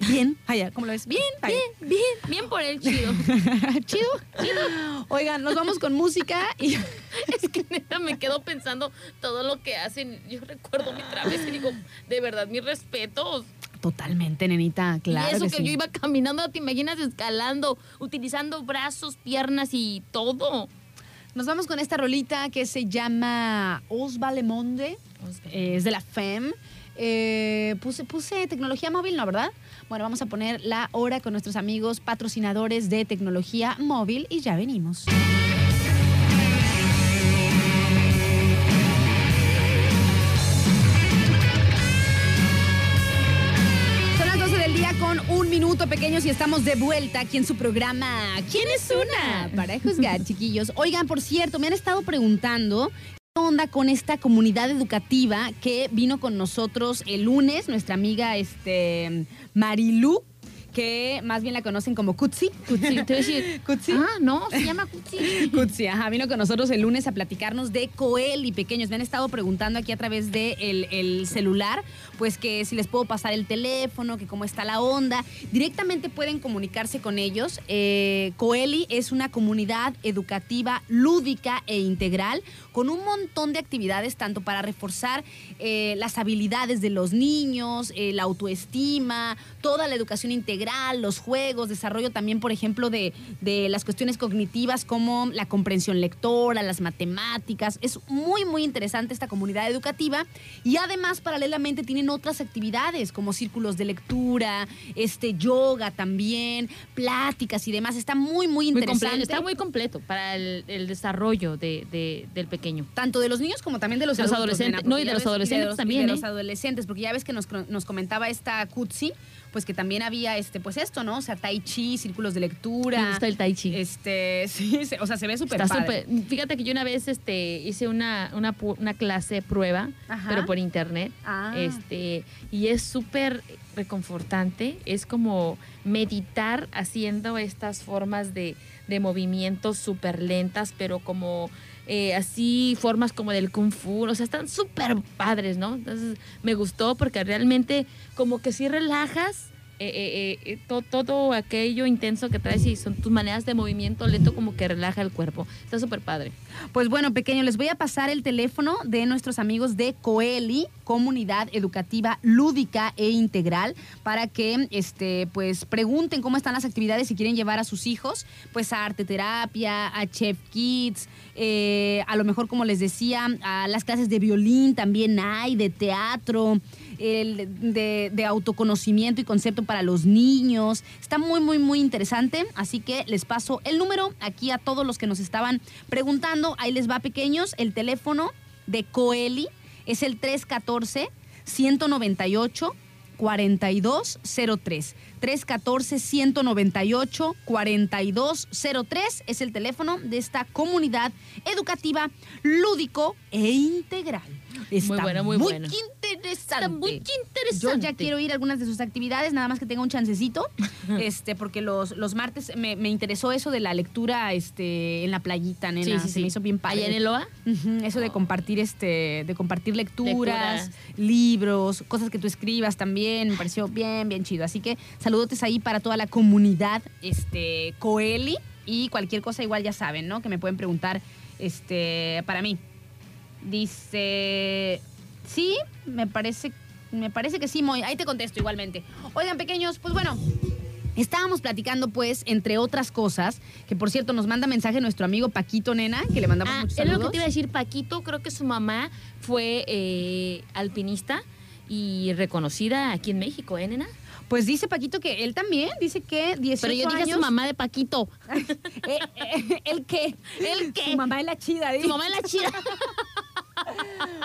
Bien, allá, ¿cómo la ves? Bien, bien, bien, bien por el chido. chido, chido. Oigan, nos vamos con música y es que neta me quedo pensando todo lo que hacen. Yo recuerdo mi travesía y digo, de verdad, mis respetos. totalmente, nenita, claro. y eso que que, sí. yo iba caminando, ¿te imaginas escalando, utilizando brazos, piernas y todo? Nos vamos con esta rolita que se llama Osvalde Monde. Eh, es de la FEM. Eh, puse, puse tecnología móvil, ¿no, verdad? Bueno, vamos a poner la hora con nuestros amigos patrocinadores de tecnología móvil y ya venimos. Son las 12 del día con un minuto pequeños y estamos de vuelta aquí en su programa ¿Quién es una? Para juzgar, chiquillos. Oigan, por cierto, me han estado preguntando onda con esta comunidad educativa que vino con nosotros el lunes, nuestra amiga este, Marilú, que más bien la conocen como Kutsi. Kutsi, te voy a decir, Kutsi. Ah, no, se llama Kutsi. Kutsi, ajá, vino con nosotros el lunes a platicarnos de Coel y pequeños. Me han estado preguntando aquí a través del de el celular, pues que si les puedo pasar el teléfono, que cómo está la onda. Directamente pueden comunicarse con ellos. Eh, Coeli es una comunidad educativa lúdica e integral con un montón de actividades tanto para reforzar eh, las habilidades de los niños, eh, la autoestima, toda la educación integral, los juegos, desarrollo también, por ejemplo, de, de las cuestiones cognitivas como la comprensión lectora, las matemáticas. Es muy, muy interesante esta comunidad educativa y además paralelamente tienen otras actividades como círculos de lectura, este yoga también, pláticas y demás. Está muy, muy interesante. está muy completo para el, el desarrollo de, de- del pequeño. tanto de los niños como también de los, De los adultos, adolescentes. nena, No, y de los ves- adolescentes de los- también, y de ¿eh? los adolescentes, porque ya ves que nos, nos comentaba esta Kutsi, pues que también había este, pues esto, ¿no? O sea, tai chi, círculos de lectura. Me gusta el tai chi. Este, sí, se- o sea, se ve súper padre. Fíjate que yo una vez este, hice una, una, una clase prueba, Ajá. pero por internet. Ah. Este, y es súper reconfortante. Es como meditar haciendo estas formas de, de movimientos súper lentas, pero como eh, así formas como del kung fu. O sea, están súper padres, ¿no? Entonces me gustó porque realmente como que sí relajas eh, eh, eh, to- todo aquello intenso que traes y son tus maneras de movimiento lento como que relaja el cuerpo. Está súper padre. Pues bueno, pequeño, les voy a pasar el teléfono de nuestros amigos de Coeli, Comunidad Educativa Lúdica e Integral, para que este, pues pregunten cómo están las actividades si quieren llevar a sus hijos, pues a arte terapia, a Chef Kids, a lo mejor, como les decía, a las clases de violín también hay, de teatro. El de, autoconocimiento y concepto para los niños. Está muy, muy, muy interesante. Así que les paso el número aquí a todos los que nos estaban preguntando. Ahí les va, pequeños. El teléfono de Coeli es el 314 198 4203. 314-198-4203 es el teléfono de esta comunidad educativa lúdico e integral. Está bueno, muy bueno. interesante. Está muy interesante. Yo ya quiero ir a algunas de sus actividades, nada más que tenga un chancecito, este, porque los, los martes me, me interesó eso de la lectura este, en la playita, nena. Sí, sí, Se sí. me hizo bien padre. Allá en el OA. Eso de compartir este, de compartir lecturas, Lecturas. libros, cosas que tú escribas también, me pareció bien, bien chido. Así que saludotes ahí para toda la comunidad, este, Coeli, y cualquier cosa igual ya saben, ¿no? Que me pueden preguntar, este, para mí. Dice, sí, me parece, me parece que sí, Moy. Ahí te contesto igualmente. Oigan, pequeños, pues bueno, Estábamos platicando, pues, entre otras cosas, que por cierto nos manda mensaje nuestro amigo Paquito Nena, que le mandamos Ah, muchos es lo que te iba a decir, Paquito, creo que su mamá fue eh, alpinista y reconocida aquí en México, ¿eh, nena? Pues dice Paquito que él también, dice que 18 Pero yo dije años. su mamá de Paquito. Eh, eh, ¿El qué? ¿El qué? Su mamá es la chida. Su dice. mamá es la chida.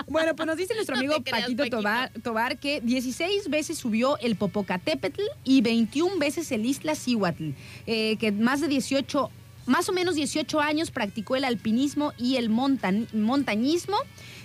Bueno, pues nos dice nuestro amigo creas, Paquito Paquito. Tobar, Tobar que 16 veces subió el Popocatépetl y 21 veces el Isla Cihuatl. Eh, que más de 18, más o menos 18 años practicó el alpinismo y el montan- montañismo.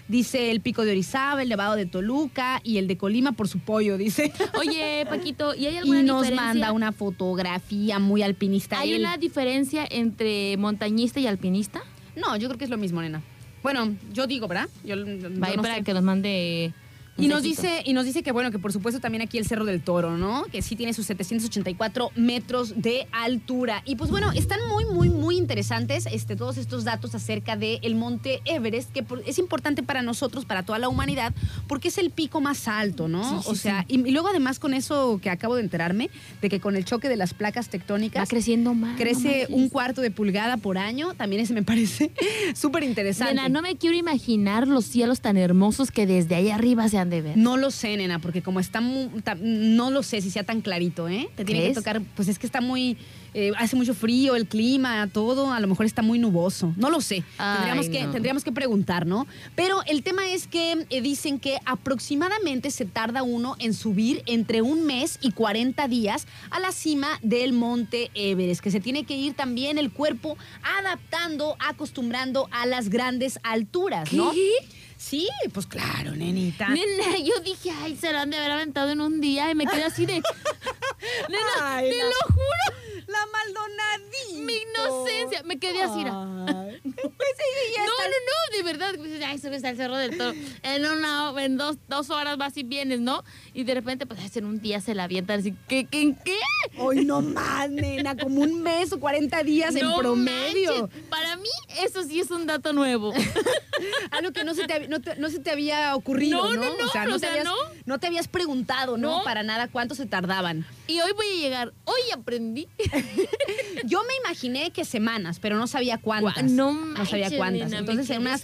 Dice el Pico de Orizaba, el Nevado de Toluca y el de Colima por su pollo, dice. Oye, Paquito, ¿y hay alguna Y nos diferencia? manda una fotografía muy alpinista. ¿Hay él. una diferencia entre montañista y alpinista? No, yo creo que es lo mismo, nena. Bueno, yo digo, ¿verdad? Yo, yo no para sé. que nos mande. Y nos dice, y nos dice que bueno, que por supuesto también aquí el Cerro del Toro, ¿no? Que sí tiene sus 784 metros de altura. Y pues bueno, están muy, muy, muy interesantes este, todos estos datos acerca del monte Everest, que es importante para nosotros, para toda la humanidad, porque es el pico más alto, ¿no? Sí, sí, o sea, y, y luego además con eso que acabo de enterarme, de que con el choque de las placas Va tectónicas creciendo más. crece no un cuarto de pulgada por año, también ese me parece súper interesante. No me quiero imaginar los cielos tan hermosos que desde ahí arriba se han de ver. No lo sé, nena, porque como está muy, ta- no lo sé si sea tan clarito, ¿eh? Te tiene que tocar, pues es que está muy, eh, hace mucho frío, el clima, todo, a lo mejor está muy nuboso. No lo sé. Ay, tendríamos, que, no. tendríamos que preguntar, ¿no? Pero el tema es que eh, dicen que aproximadamente se tarda uno en subir entre un mes y 40 días a la cima del monte Everest, que se tiene que ir también el cuerpo adaptando, acostumbrando a las grandes alturas, ¿no? ¿Qué? Sí, pues claro, nenita. Nena, yo dije, ay, se lo han de haber aventado en un día y me quedé así de. Nena, Ay, te lo juro, La Maldonadita. mi inocencia. Me quedé así. era, Ay. No, no, no, de verdad. pues, Ay, subes al cerro del toro. En una, en dos, dos horas vas y vienes, ¿no? Y de repente, pues en un día se la avientan así. ¿Qué, qué, qué? Hoy no más, nena, como un mes o 40 días en promedio. manches. Para mí, eso sí es un dato nuevo. Algo que no se te, no te- no se te había ocurrido, No, ¿no? no, o sea, no, o te habías, no. no te habías preguntado. No. Para nada cuánto se tardaban. Y hoy voy a llegar. Hoy aprendí. Yo me imaginé que semanas, pero no sabía cuántas. No sabía cuántas. nena, Entonces, en unas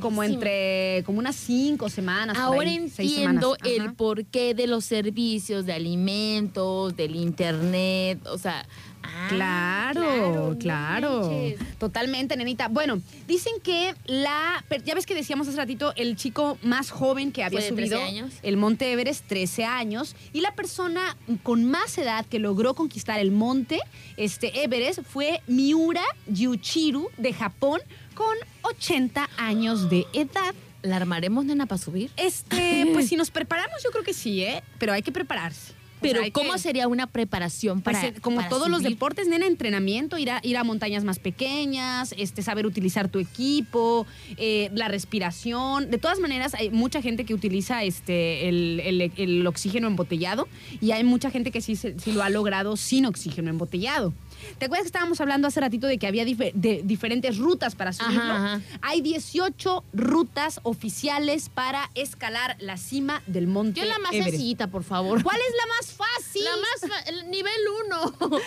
como entre como unas cinco semanas. Ahora ahí, seis entiendo semanas. El porqué de los servicios de alimentos, del internet, o sea... ah, Claro, no claro. Totalmente, nenita. Bueno, dicen que la. Ya ves que decíamos hace ratito el chico más joven que había Fue de 13 subido años. el Monte Everest, 13 años. Y la persona con más edad que logró conquistar el monte este Everest fue Miura Yuchiru de Japón con 80 años de edad. ¿La armaremos, nena, para subir? Este, pues si nos preparamos, yo creo que sí, ¿eh? Pero hay que prepararse. Pero ¿cómo que- sería una preparación para como para todos los deportes, nena, entrenamiento, ir a, ir a montañas más pequeñas, este, saber utilizar tu equipo, eh, la respiración. De todas maneras, hay mucha gente que utiliza este, el, el- el oxígeno embotellado y hay mucha gente que sí, sí lo ha logrado sin oxígeno embotellado. ¿Te acuerdas que estábamos hablando hace ratito de que había dife- de diferentes rutas para subirlo? Ajá, ajá. Hay 18 rutas oficiales para escalar la cima del monte Yo la más Everest. sencillita, por favor. ¿Cuál es la más fácil? La más fa- nivel 1.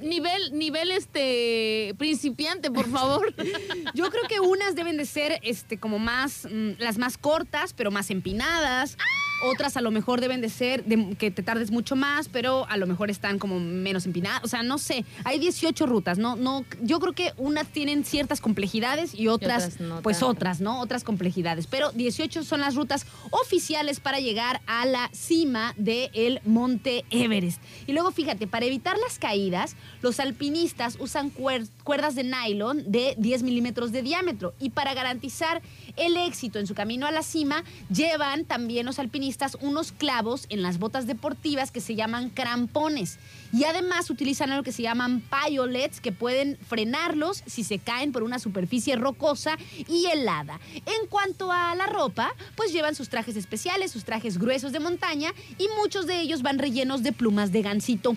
nivel nivel este principiante, por favor. Yo creo que unas deben de ser este como más mm, las más cortas, pero más empinadas. Otras a lo mejor deben de ser de- que te tardes mucho más, pero a lo mejor están como menos empinadas. O sea, no sé. Hay 18 rutas, no no yo creo que unas tienen ciertas complejidades y otras, otras no pues tanto. otras, ¿no? Otras complejidades, pero 18 son las rutas oficiales para llegar a la cima del Monte Everest. Y luego fíjate, para evitar las caídas, los alpinistas usan cuer- cuerdas de nylon de 10 milímetros de diámetro y para garantizar el éxito en su camino a la cima, llevan también los alpinistas unos clavos en las botas deportivas que se llaman crampones. Y además utilizan algo que se llaman piolets que pueden frenarlos si se caen por una superficie rocosa y helada. En cuanto a la ropa, pues llevan sus trajes especiales, sus trajes gruesos de montaña y muchos de ellos van rellenos de plumas de gansito.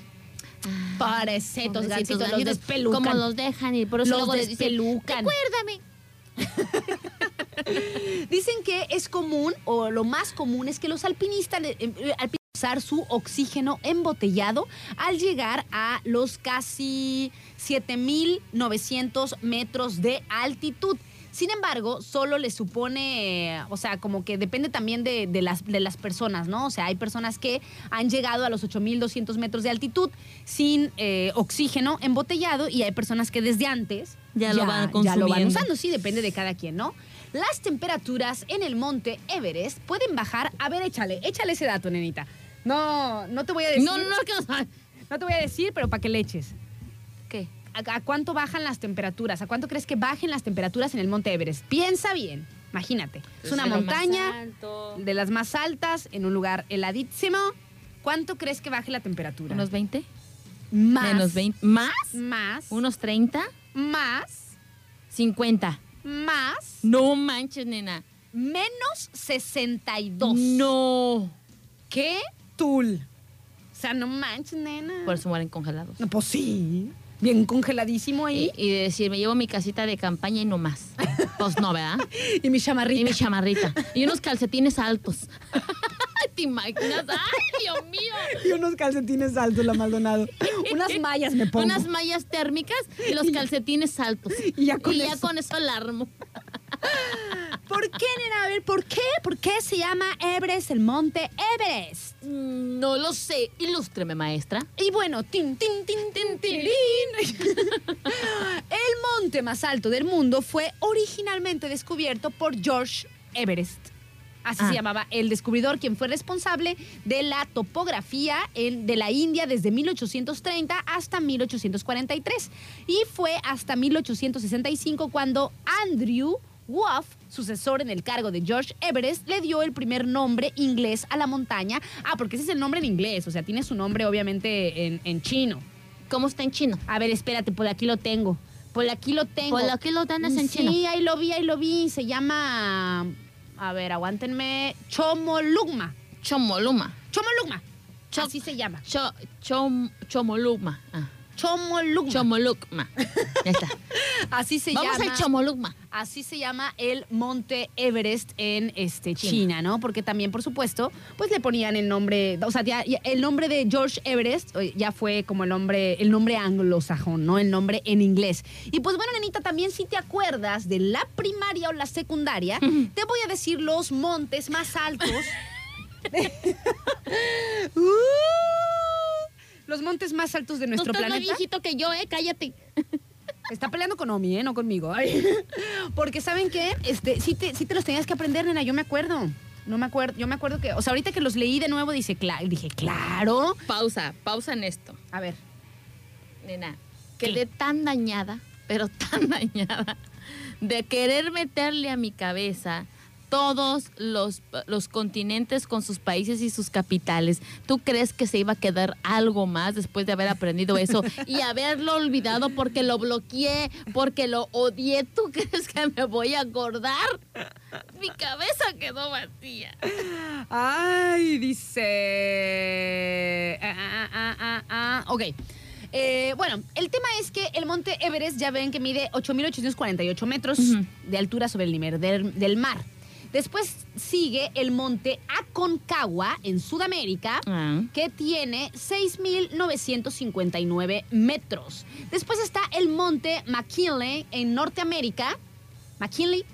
Parecetos, gansitos, los despelucan. Como los dejan y por eso Los luego les dicen, despelucan. Recuérdame. Dicen que es común, o lo más común, es que los alpinistas eh, eh, alpinistas usar su oxígeno embotellado al llegar a los casi 7.900 metros de altitud. Sin embargo, solo le supone, o sea, como que depende también de, de las, de las personas, ¿no? O sea, hay personas que han llegado a los 8.200 metros de altitud sin eh, oxígeno embotellado y hay personas que desde antes Ya lo van ya lo van consumiendo. usando, sí, depende de cada quien, ¿no? Las temperaturas en el monte Everest pueden bajar. A ver, échale, échale ese dato, nenita. No, no te voy a decir. No, no, no, no te voy a decir, pero para que le eches. ¿Qué? ¿A, a cuánto bajan las temperaturas? ¿A cuánto crees que bajen las temperaturas en el monte Everest? Piensa bien, imagínate. Es una montaña de las más altas, en un lugar heladísimo. ¿Cuánto crees que baje la temperatura? ¿Unos 20? más. Menos 20. ¿Más? Más. ¿Unos 30? Más. 50. Más. No manches, nena. Menos 62. No. ¿Qué? Tul. O sea, no manches, nena. Por eso mueren congelados. No, pues sí. Bien congeladísimo Y, ahí. y decir, me llevo mi casita de campaña y no más. Pues no, ¿verdad? Y, mi chamarrita. Y mi chamarrita. Y unos calcetines altos. ¿Te imaginas? ¡Ay, Dios mío! Y unos calcetines altos, la Maldonado. Unas mallas me pongo. Unas mallas térmicas y los calcetines altos. Y ya con y ya eso. con eso alarmo. ¿Por qué, nena? A ver, ¿por qué? ¿Por qué se llama Everest el monte Everest? Mm, No lo sé. Ilústreme, maestra. Y bueno, tin, tin, tin, tin, tirirín. El monte más alto del mundo fue originalmente descubierto por George Everest. Así Ah. se llamaba el descubridor, quien fue responsable de la topografía en- de la India desde 1830 hasta 1843. Y fue hasta 1865 cuando Andrew Woff, sucesor en el cargo de George Everest, le dio el primer nombre inglés a la montaña. Ah, porque ese es el nombre en inglés, o sea, tiene su nombre obviamente en, en chino. ¿Cómo está en chino? A ver, espérate, por aquí lo tengo. Por aquí lo tengo. Por aquí lo tienes en sí, chino. ahí lo vi, ahí lo vi. Se llama. A ver, aguántenme. Chomolugma. Chomoluma. Chomolugma. Cho- Así se llama. Cho, chom, chomolugma. Ah, Chomolugma. chomolugma. Ya está. Así se Vamos llama. al chomolugma. Así se llama el monte Everest en este, China. China. ¿no? Porque también, por supuesto, pues le ponían el nombre, o sea, ya- ya el nombre de George Everest eh, ya fue como el nombre, el nombre anglosajón, ¿no? El nombre en inglés. Y pues bueno, nenita, también si te acuerdas de la primaria o la secundaria, te voy a decir los montes más altos. Uh, los montes más altos de nuestro Tú estás más planeta. viejito que yo, ¿eh? Cállate. Está peleando con Omi, ¿eh? No conmigo. Ay. Porque, ¿saben qué? Este, sí, te, sí te los tenías que aprender, nena. Yo me acuerdo. No me acuerdo. Yo me acuerdo que... O sea, ahorita que los leí de nuevo, dice, cla- dije, claro. Pausa, pausa en esto. A ver. Nena, quedé tan dañada, pero tan dañada, de querer meterle a mi cabeza todos los, los continentes con sus países y sus capitales. ¿Tú crees que se iba a quedar algo más después de haber aprendido eso y haberlo olvidado porque lo bloqueé, porque lo odié? ¿Tú crees que me voy a acordar? Mi cabeza quedó vacía. Ay, dice. Ah, ah, ah, ah, ah. Ok. Eh, bueno, el tema es que el monte Everest ya ven que mide 8.848 metros Ujú. de altura sobre el nivel del, del mar. Después sigue el monte Aconcagua en Sudamérica, Ah. que tiene 6.959 metros. Después está el monte McKinley en Norteamérica, McKinley,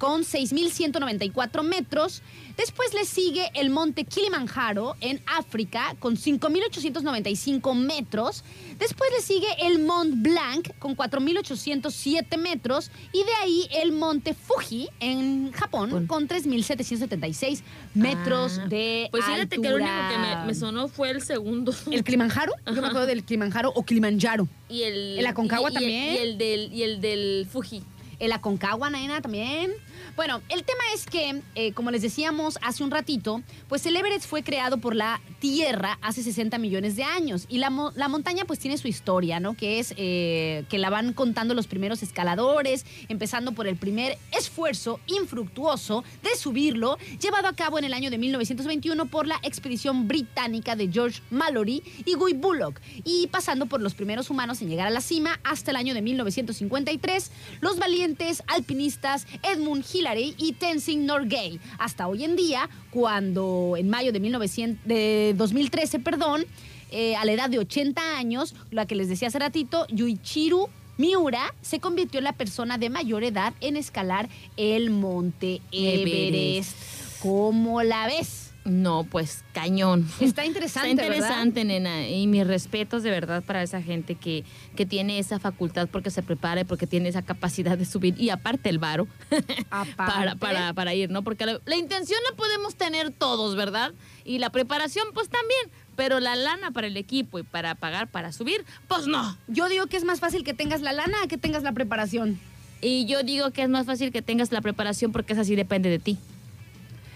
con 6.194 metros. Después le sigue el monte Kilimanjaro en África con 5.895 metros. Después le sigue el Mont Blanc con 4.807 metros. Y de ahí el monte Fuji en Japón con 3.776 metros Ah, de Pues fíjate que lo único que me, altura. me sonó fue el segundo. ¿El Kilimanjaro? Yo me acuerdo del Kilimanjaro o Kilimanjaro. y el, ¿El Aconcagua y- y- también? Y el del, y el del Fuji. El Aconcagua, nena, también. Bueno, el tema es que, eh, como les decíamos hace un ratito, pues el Everest fue creado por la Tierra hace 60 millones de años. Y la, la montaña pues tiene su historia, ¿no? Que es eh, que la van contando los primeros escaladores, empezando por el primer esfuerzo infructuoso de subirlo, llevado a cabo en el año de 1921 por la expedición británica de George Mallory y Guy Bullock, y pasando por los primeros humanos en llegar a la cima hasta el año de 1953, los valientes alpinistas Edmund Hillary y Tenzing Norgay, hasta hoy en día, cuando en mayo de, 1900 de 2013, perdón, eh, a la edad de 80 años, la que les decía hace ratito, Yuichiru Miura se convirtió en la persona de mayor edad en escalar el monte Everest. ¿Cómo la ves? No, pues cañón. Está interesante, Está ¿verdad? interesante, nena. Y mis respetos de verdad para esa gente que, que tiene esa facultad porque se prepara y porque tiene esa capacidad de subir. Y aparte el varo Aparte. para, para, para ir, ¿no? Porque la, la intención la podemos tener todos, ¿verdad? Y la preparación, pues también. Pero la lana para el equipo y para pagar para subir, pues no. Yo digo que es más fácil que tengas la lana que tengas la preparación. Y yo digo que es más fácil que tengas la preparación porque esa sí depende de ti.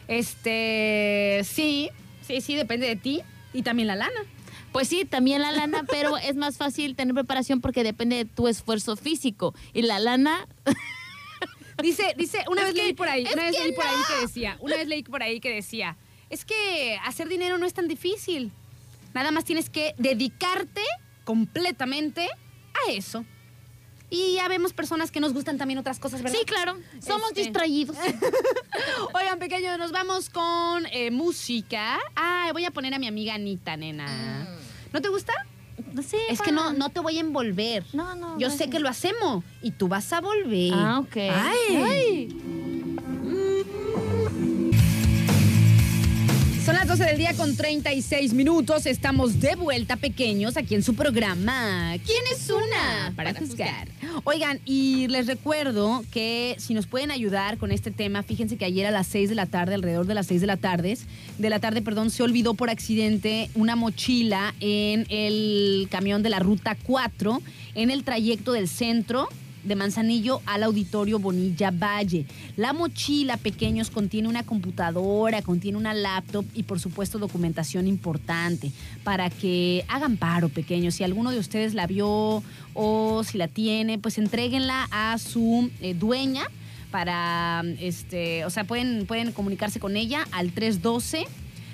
Este, sí, sí, sí, depende de ti y también la lana. Pues sí, también la lana, pero es más fácil tener preparación porque depende de tu esfuerzo físico. Y la lana, Dice, dice, una Es vez que- leí por ahí, una vez leí por ahí que decía, una vez leí por ahí que decía, es que hacer dinero no es tan difícil. Nada más tienes que dedicarte completamente a eso. Y ya vemos personas que nos gustan también otras cosas, ¿verdad? sí, claro, somos Este. distraídos. Oigan, pequeños, nos vamos con eh, música. Ah, voy a poner a mi amiga Anita, nena. ¿No te gusta? No sé. Es que no, no te voy a envolver. No, no, Yo no. sé que lo hacemos y tú vas a volver. Ah, ok. Ay. Son 12 del día con 36 minutos. Estamos de vuelta, pequeños, aquí en su programa. ¿Quién es una? Para, Para juzgar. Oigan, y les recuerdo que si nos pueden ayudar con este tema, fíjense que ayer a las 6 de la tarde, alrededor de las 6 de la tarde, de la tarde, perdón, se olvidó por accidente una mochila en el camión de la ruta 4 en el trayecto del centro de Manzanillo al Auditorio Bonilla Valle. La mochila, pequeños, contiene una computadora, contiene una laptop y por supuesto documentación importante para que hagan paro, pequeños. Si alguno de ustedes la vio o si la tiene, pues entréguenla a su eh, dueña para, este, o sea, pueden, pueden comunicarse con ella al 312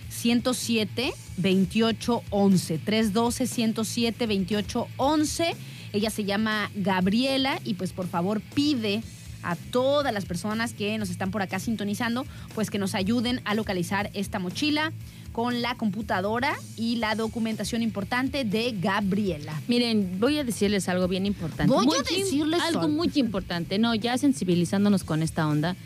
107 2811 312 107 2811 ella se llama Gabriela y pues por favor pide a todas las personas que nos están por acá sintonizando, pues que nos ayuden a localizar esta mochila con la computadora y la documentación importante de Gabriela. Miren, voy a decirles algo bien importante. Voy a Muy decirles algo muy importante. No, ya sensibilizándonos con esta onda.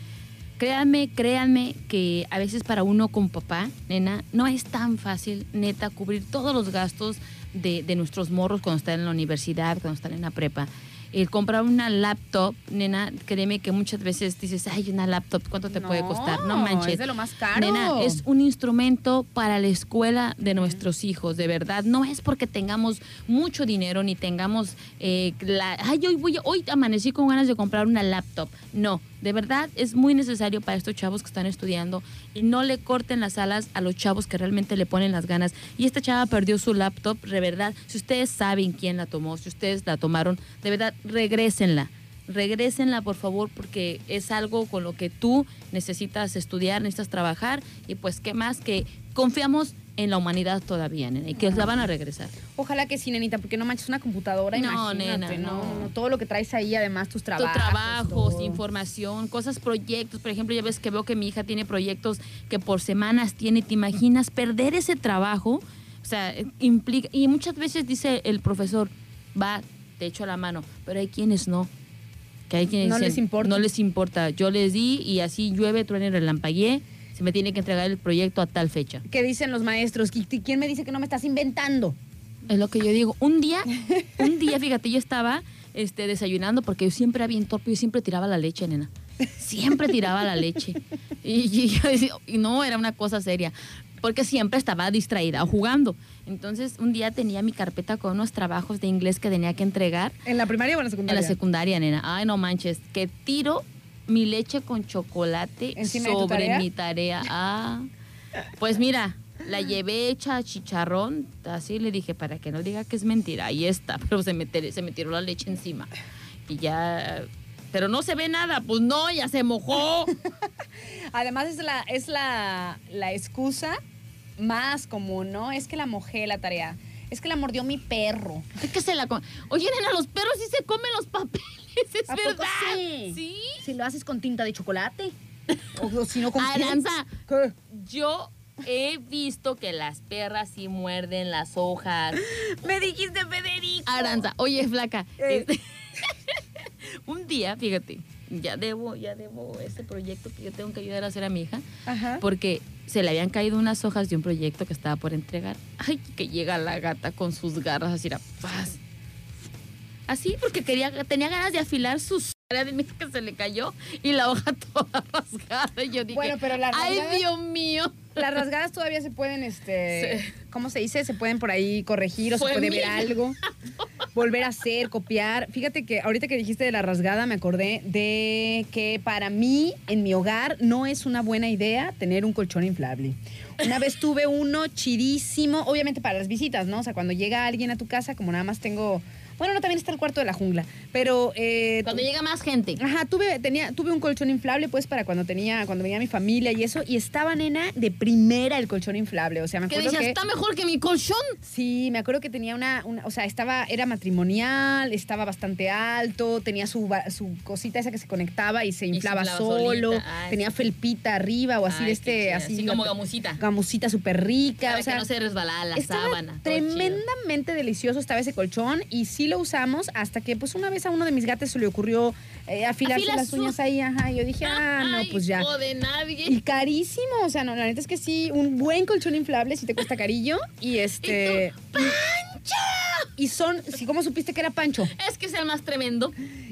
Créanme, créanme que a veces para uno como papá, nena, no es tan fácil, neta, cubrir todos los gastos de, de nuestros morros cuando están en la universidad, cuando están en la prepa. el comprar una laptop, nena, créeme que muchas veces dices, ay, una laptop, ¿cuánto te puede costar? No manches. Es de lo más caro. Nena, es un instrumento para la escuela de nuestros hijos, de verdad. No es porque tengamos mucho dinero ni tengamos eh, la, ay, hoy voy, hoy amanecí con ganas de comprar una laptop. No, de verdad es muy necesario para estos chavos que están estudiando y no le corten las alas a los chavos que realmente le ponen las ganas. Y esta chava perdió su laptop, de verdad. Si ustedes saben quién la tomó, si ustedes la tomaron, de verdad, regrésenla. Regrésenla, por favor, porque es algo con lo que tú necesitas estudiar, necesitas trabajar y pues qué más que confiamos en la humanidad todavía, nena, y que la van a regresar. Ojalá que sí, nenita, porque no manches una computadora, No, imagínate, nena, no, no. no, Todo lo que traes ahí, además tus Tu trabajos. trabajos, todo. información, cosas, proyectos. Por ejemplo, ya ves que veo que mi hija tiene proyectos que por semanas tiene. ¿Te imaginas perder ese trabajo? O sea, implica. Y muchas veces dice el profesor, va, te echo la mano, pero hay quienes no. Que hay quienes No dicen, les importa. No les importa. Yo les di y así llueve, truene, relampagué. Se me tiene que entregar el proyecto a tal fecha. ¿Qué dicen los maestros? ¿Qui- ¿Quién me dice que no me estás inventando? Es lo que yo digo. Un día, un día, fíjate, yo estaba este, desayunando porque yo siempre era bien torpe, yo siempre tiraba la leche, nena. Siempre tiraba la leche. Y, y yo decía, y no, era una cosa seria. Porque siempre estaba distraída o jugando. Entonces, un día tenía mi carpeta con unos trabajos de inglés que tenía que entregar ¿En la primaria o en la en secundaria? la secundaria, nena. Ay, no manches, que tiro mi leche con chocolate ¿Encima de tu sobre tarea? mi tarea. Ah, pues mira, la llevé hecha a chicharrón, así le dije, para que no diga que es mentira, ahí está, pero se me, se me tiró la leche encima. Y ya, pero no se ve nada, pues no, ya se mojó. Además es la, es la, la excusa más común, ¿no? Es que la mojé la tarea. Es que la mordió mi perro. Es que se la Oye, nena, los perros sí se comen los papeles, es ¿A poco verdad. sí? ¿Sí? Si lo haces con tinta de chocolate. O, o si no con? Aranza, ¿Qué? Yo he visto que las perras sí muerden las hojas. Me dijiste Federico. Aranza, oye, flaca. Eh. este, un día, fíjate, ya debo, ya debo ese proyecto que yo tengo que ayudar a hacer a mi hija, Ajá. porque se le habían caído unas hojas de un proyecto que estaba por entregar. Ay, que llega la gata con sus garras así, a paz. Así, porque quería, tenía ganas de afilar sus de que se le cayó y la hoja toda rasgada. Y yo dije, Bueno, pero la ay, Dios mío. Las rasgadas todavía se pueden, este, Sí. ¿cómo se dice? Se pueden por ahí corregir o Fue se puede ver algo, volver a hacer, copiar. Fíjate que ahorita que dijiste de la rasgada me acordé de que para mí en mi hogar no es una buena idea tener un colchón inflable. Una vez tuve uno chidísimo, obviamente para las visitas, ¿no? O sea, cuando llega alguien a tu casa, como nada más tengo, bueno, no también está el cuarto de la jungla, pero eh, Cuando llega más gente. Ajá, tuve, tenía, tuve un colchón inflable, pues, para cuando tenía, cuando venía mi familia y eso, y estaba, nena, de primera el colchón inflable. O sea, me Que acuerdo decía, que. está mejor que mi colchón. Sí, me acuerdo que tenía una, una- o sea, estaba, era matrimonial, estaba bastante alto, tenía su, su cosita esa que se conectaba y se se inflaba, solo. Ay, tenía felpita arriba o así Ay, de este, así, así como gamusita. gamusita súper rica, Para o sea, que no se resbalara la estaba sábana. chido. tremendamente delicioso estaba ese colchón y sí lo usamos hasta que pues una vez a uno de mis gatos se le ocurrió eh, afilarse Afila las uñas ahí, ajá, y yo dije, ah, no, pues ya. hijo de nadie. Y carísimo, o sea, no, la neta es que sí, un buen colchón inflable sí te cuesta carillo y este... Y son, sí, ¿cómo supiste que era Pancho? Es que es el más tremendo.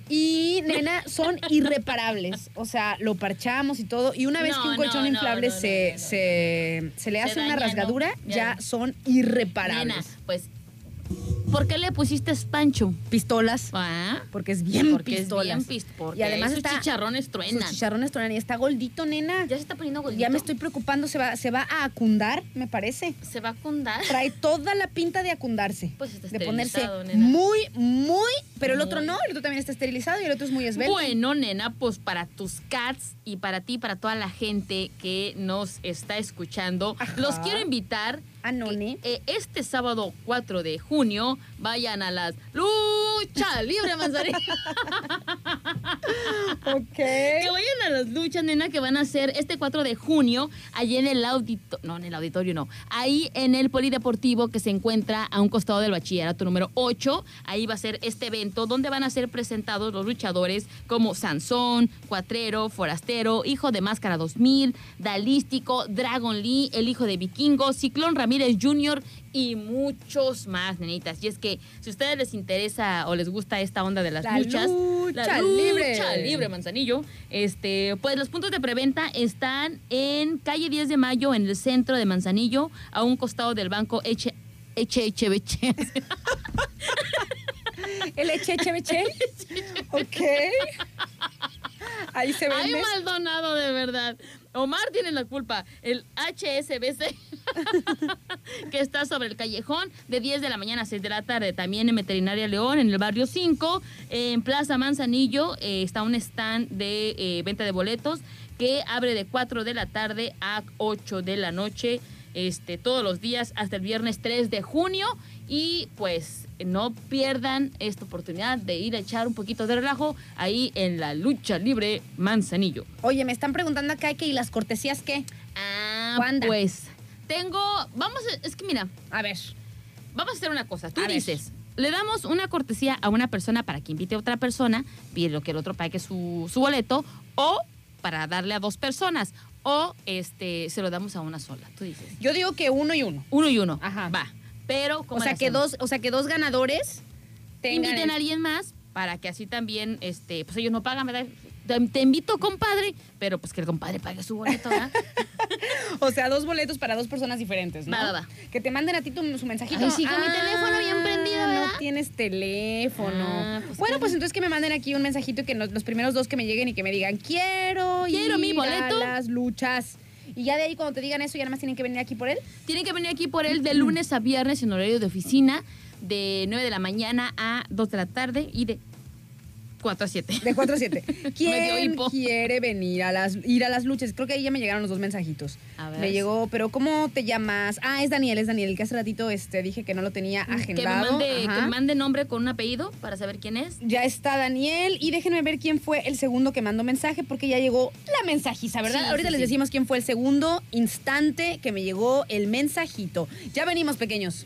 Y, nena, son irreparables. O sea, lo parchamos y todo. Y una vez No, que un colchón no, inflable no, se. Se, se le hace una rasgadura, Ya. ya son irreparables. Nena, pues, ¿por qué le pusiste Pancho? Pistolas. Ah, Porque es bien porque pistolas. es bien pist porque y además sus está, chicharrones truenan. Sus chicharrones truenan. Y está gordito, nena. Ya se está poniendo gordito. Ya me estoy preocupando. Se va, se va a acundar, me parece. Se va a cundar. Trae toda la pinta de acundarse. Pues está de ponerse nena. muy, muy. Pero el otro no. El otro también está esterilizado y el otro es muy esbelto. Bueno, nena, pues para tus cats y para ti, para toda la gente que nos está escuchando, Ajá. los quiero invitar Ah, no, que, ne. eh, este sábado 4 de junio vayan a las Lucha Libre Manzanillo. Ok. que vayan a las luchas, nena, que van a ser este 4 de junio, allí en el auditorio, no, en el auditorio no, ahí en el polideportivo que se encuentra a un costado del bachillerato número 8, ahí va a ser este evento donde van a ser presentados los luchadores como Sansón, Cuatrero, Forastero, Hijo de Máscara 2000, Dalístico, Dragon Lee, El Hijo de Vikingo, Ciclón Ramírez Jr., y muchos más, nenitas. Y es que si a ustedes les interesa o les gusta esta onda de las La luchas. lucha la libre. lucha libre, Manzanillo. Este, pues los puntos de preventa están en calle 10 de Mayo, en el centro de Manzanillo, a un costado del banco H. HHBC. El eche, eche, eche. Ok. Ahí se Ay, vende. Maldonado, de verdad. Omar tiene la culpa. El HSBC, que está sobre el callejón, de 10 de la mañana a 6 de la tarde. También en Veterinaria León, en el barrio 5. En Plaza Manzanillo eh, está un stand de eh, venta de boletos que abre de 4 de la tarde a 8 de la noche. Este, todos los días hasta el viernes 3 de junio. Y pues no pierdan esta oportunidad de ir a echar un poquito de relajo ahí en la lucha libre Manzanillo. Oye, me están preguntando acá que y las cortesías qué. Ah, ¿Cuándo? pues tengo, vamos, a- es que mira, A ver. vamos a hacer una cosa. Tú A ver. dices, le damos una cortesía a una persona para que invite a otra persona, pide lo que el otro pague su, su boleto, o para darle a dos personas, o este se lo damos a una sola. Tú dices, Yo digo que uno y uno. uno y uno. Ajá. Va. Pero, ¿cómo O sea que hacemos? dos, o sea que dos ganadores tengan inviten a alguien más para que así también, este, pues ellos no pagan, ¿verdad? Te, te invito, compadre, pero pues que el compadre pague su boleto, ¿verdad? O sea, dos boletos para dos personas diferentes, ¿no? Va, va, va. Que te manden a ti tu, su mensajito. Ay, sí, con mi teléfono bien prendido, ¿verdad? No tienes teléfono. Ah, pues bueno, pues entonces que me manden aquí un mensajito y que nos- los primeros dos que me lleguen y que me digan, quiero, Quiero ir mi boleto". a las luchas. Y ya de ahí cuando te digan eso, ya nada más tienen que venir aquí por él. Tienen que venir aquí por él de lunes a viernes en horario de oficina, de 9 de la mañana a 2 de la tarde y de 4 a 7. De 4 a 7. Medio ¿Quién quiere venir a las ir a las luchas? Creo que ahí ya me llegaron los dos mensajitos. A ver. Me llegó, pero ¿cómo te llamas? Ah, es Daniel, es Daniel, el que hace ratito este, dije que no lo tenía Que me, agendado. mande, que me mande nombre con un apellido para saber quién es. Ya está Daniel y déjenme ver quién fue el segundo que mandó mensaje porque ya llegó la mensajiza, ¿verdad? Sí, Ahorita sí, les sí. decimos quién fue el segundo instante que me llegó el mensajito. Ya venimos, pequeños.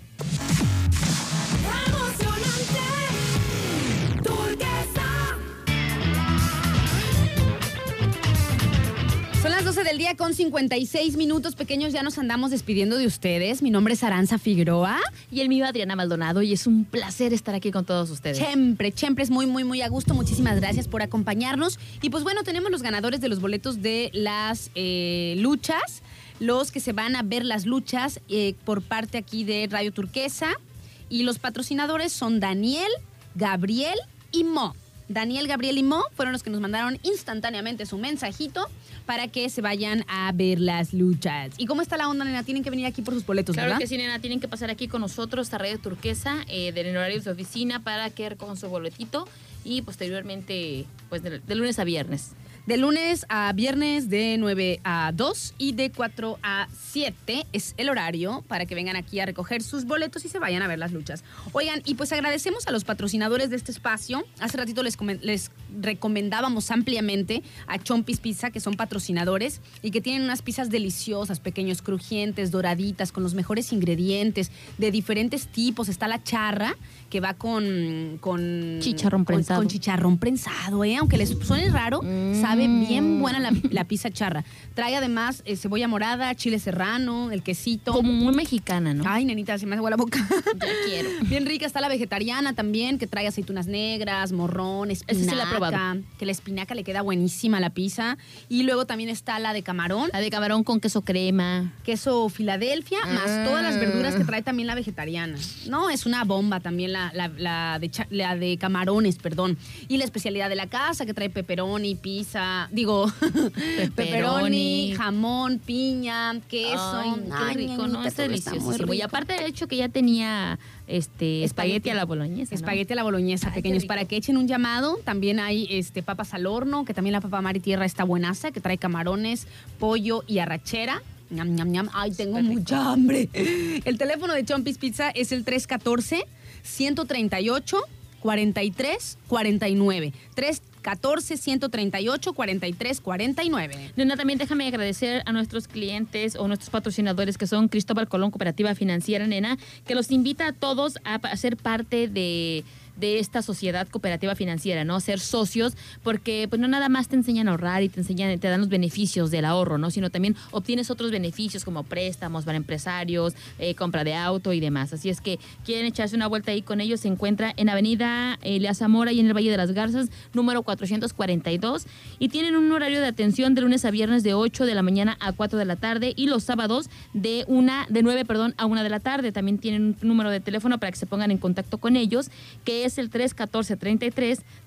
Son las 12 del día con 56 minutos, pequeños. Ya nos andamos despidiendo de ustedes. Mi nombre es Aranza Figueroa. Y el mío, Adriana Maldonado, y es un placer estar aquí con todos ustedes. Siempre, siempre es muy, muy, muy a gusto. Muchísimas gracias por acompañarnos. Y pues bueno, tenemos los ganadores de los boletos de las eh, luchas, los que se van a ver las luchas eh, por parte aquí de Radio Turquesa. Y los patrocinadores son Daniel, Gabriel y Mo. Daniel, Gabriel y Mo fueron los que nos mandaron instantáneamente su mensajito para que se vayan a ver las luchas. ¿Y cómo está la onda, nena? Tienen que venir aquí por sus boletos, Claro ¿verdad? que sí, nena, tienen que pasar aquí con nosotros a Radio Turquesa eh, del horario de oficina para que recojan su boletito y posteriormente, pues de, de lunes a viernes. De lunes a viernes de 9 a 2 y de 4 a 7 es el horario para que vengan aquí a recoger sus boletos y se vayan a ver las luchas. Oigan, y pues agradecemos a los patrocinadores de este espacio. Hace ratito les, les recomendábamos ampliamente a Chompis Pizza, que son patrocinadores y que tienen unas pizzas deliciosas, pequeños, crujientes, doraditas, con los mejores ingredientes de diferentes tipos. Está la charra, que va con... con Chicharrón prensado. Con, chicharrón prensado, ¿eh? Aunque les suene raro, Mm. sabe bien buena la, la pizza charra. Trae además eh, cebolla morada, chile serrano, el quesito. Como muy mexicana, ¿no? Ay, nenita, se me hace agua la boca. Ya quiero. Bien rica está la vegetariana también, que trae aceitunas negras, morrón, espinaca. sí la he probado. Que la espinaca le queda buenísima a la pizza. Y luego también está la de camarón, La de camarón con queso crema. queso Filadelfia, más Ah. todas las verduras que trae también la vegetariana. No, es una bomba también la, la- la de, cha- la de camarones, perdón. Y la especialidad de la casa, que trae pepperoni, pizza, digo, pepperoni, jamón, piña, queso. Ay, qué Ay, rico, ¿no? está muy deliciosísimo. Y aparte del hecho que ya tenía este espagueti a la boloñesa. ¿no? Espagueti a la boloñesa, Ay, pequeños, para que echen un llamado. También hay este papas al horno, que también la papa mar y tierra está buenaza, que trae camarones, pollo y arrachera. Ñam, ñam, ñam. Ay, tengo mucha hambre. El teléfono de Chompis Pizza es el 314 138 43 49. 314 138 43 49. Nena, también déjame agradecer a nuestros clientes o nuestros patrocinadores que son Cristóbal Colón Cooperativa Financiera, nena, que los invita a todos a ser parte de, de esta sociedad cooperativa financiera, ¿no? Ser socios, porque pues no nada más te enseñan a ahorrar y te enseñan, te dan los beneficios del ahorro, ¿no? Sino también obtienes otros beneficios como préstamos para empresarios, eh, compra de auto y demás. Así es que quieren echarse una vuelta ahí con ellos, se encuentra en Avenida Elías Zamora y en el Valle de las Garzas, número 442, y tienen un horario de atención de lunes a viernes de 8 de la mañana a 4 de la tarde y los sábados de una de 9, perdón, a 1 de la tarde. También tienen un número de teléfono para que se pongan en contacto con ellos, que es el 314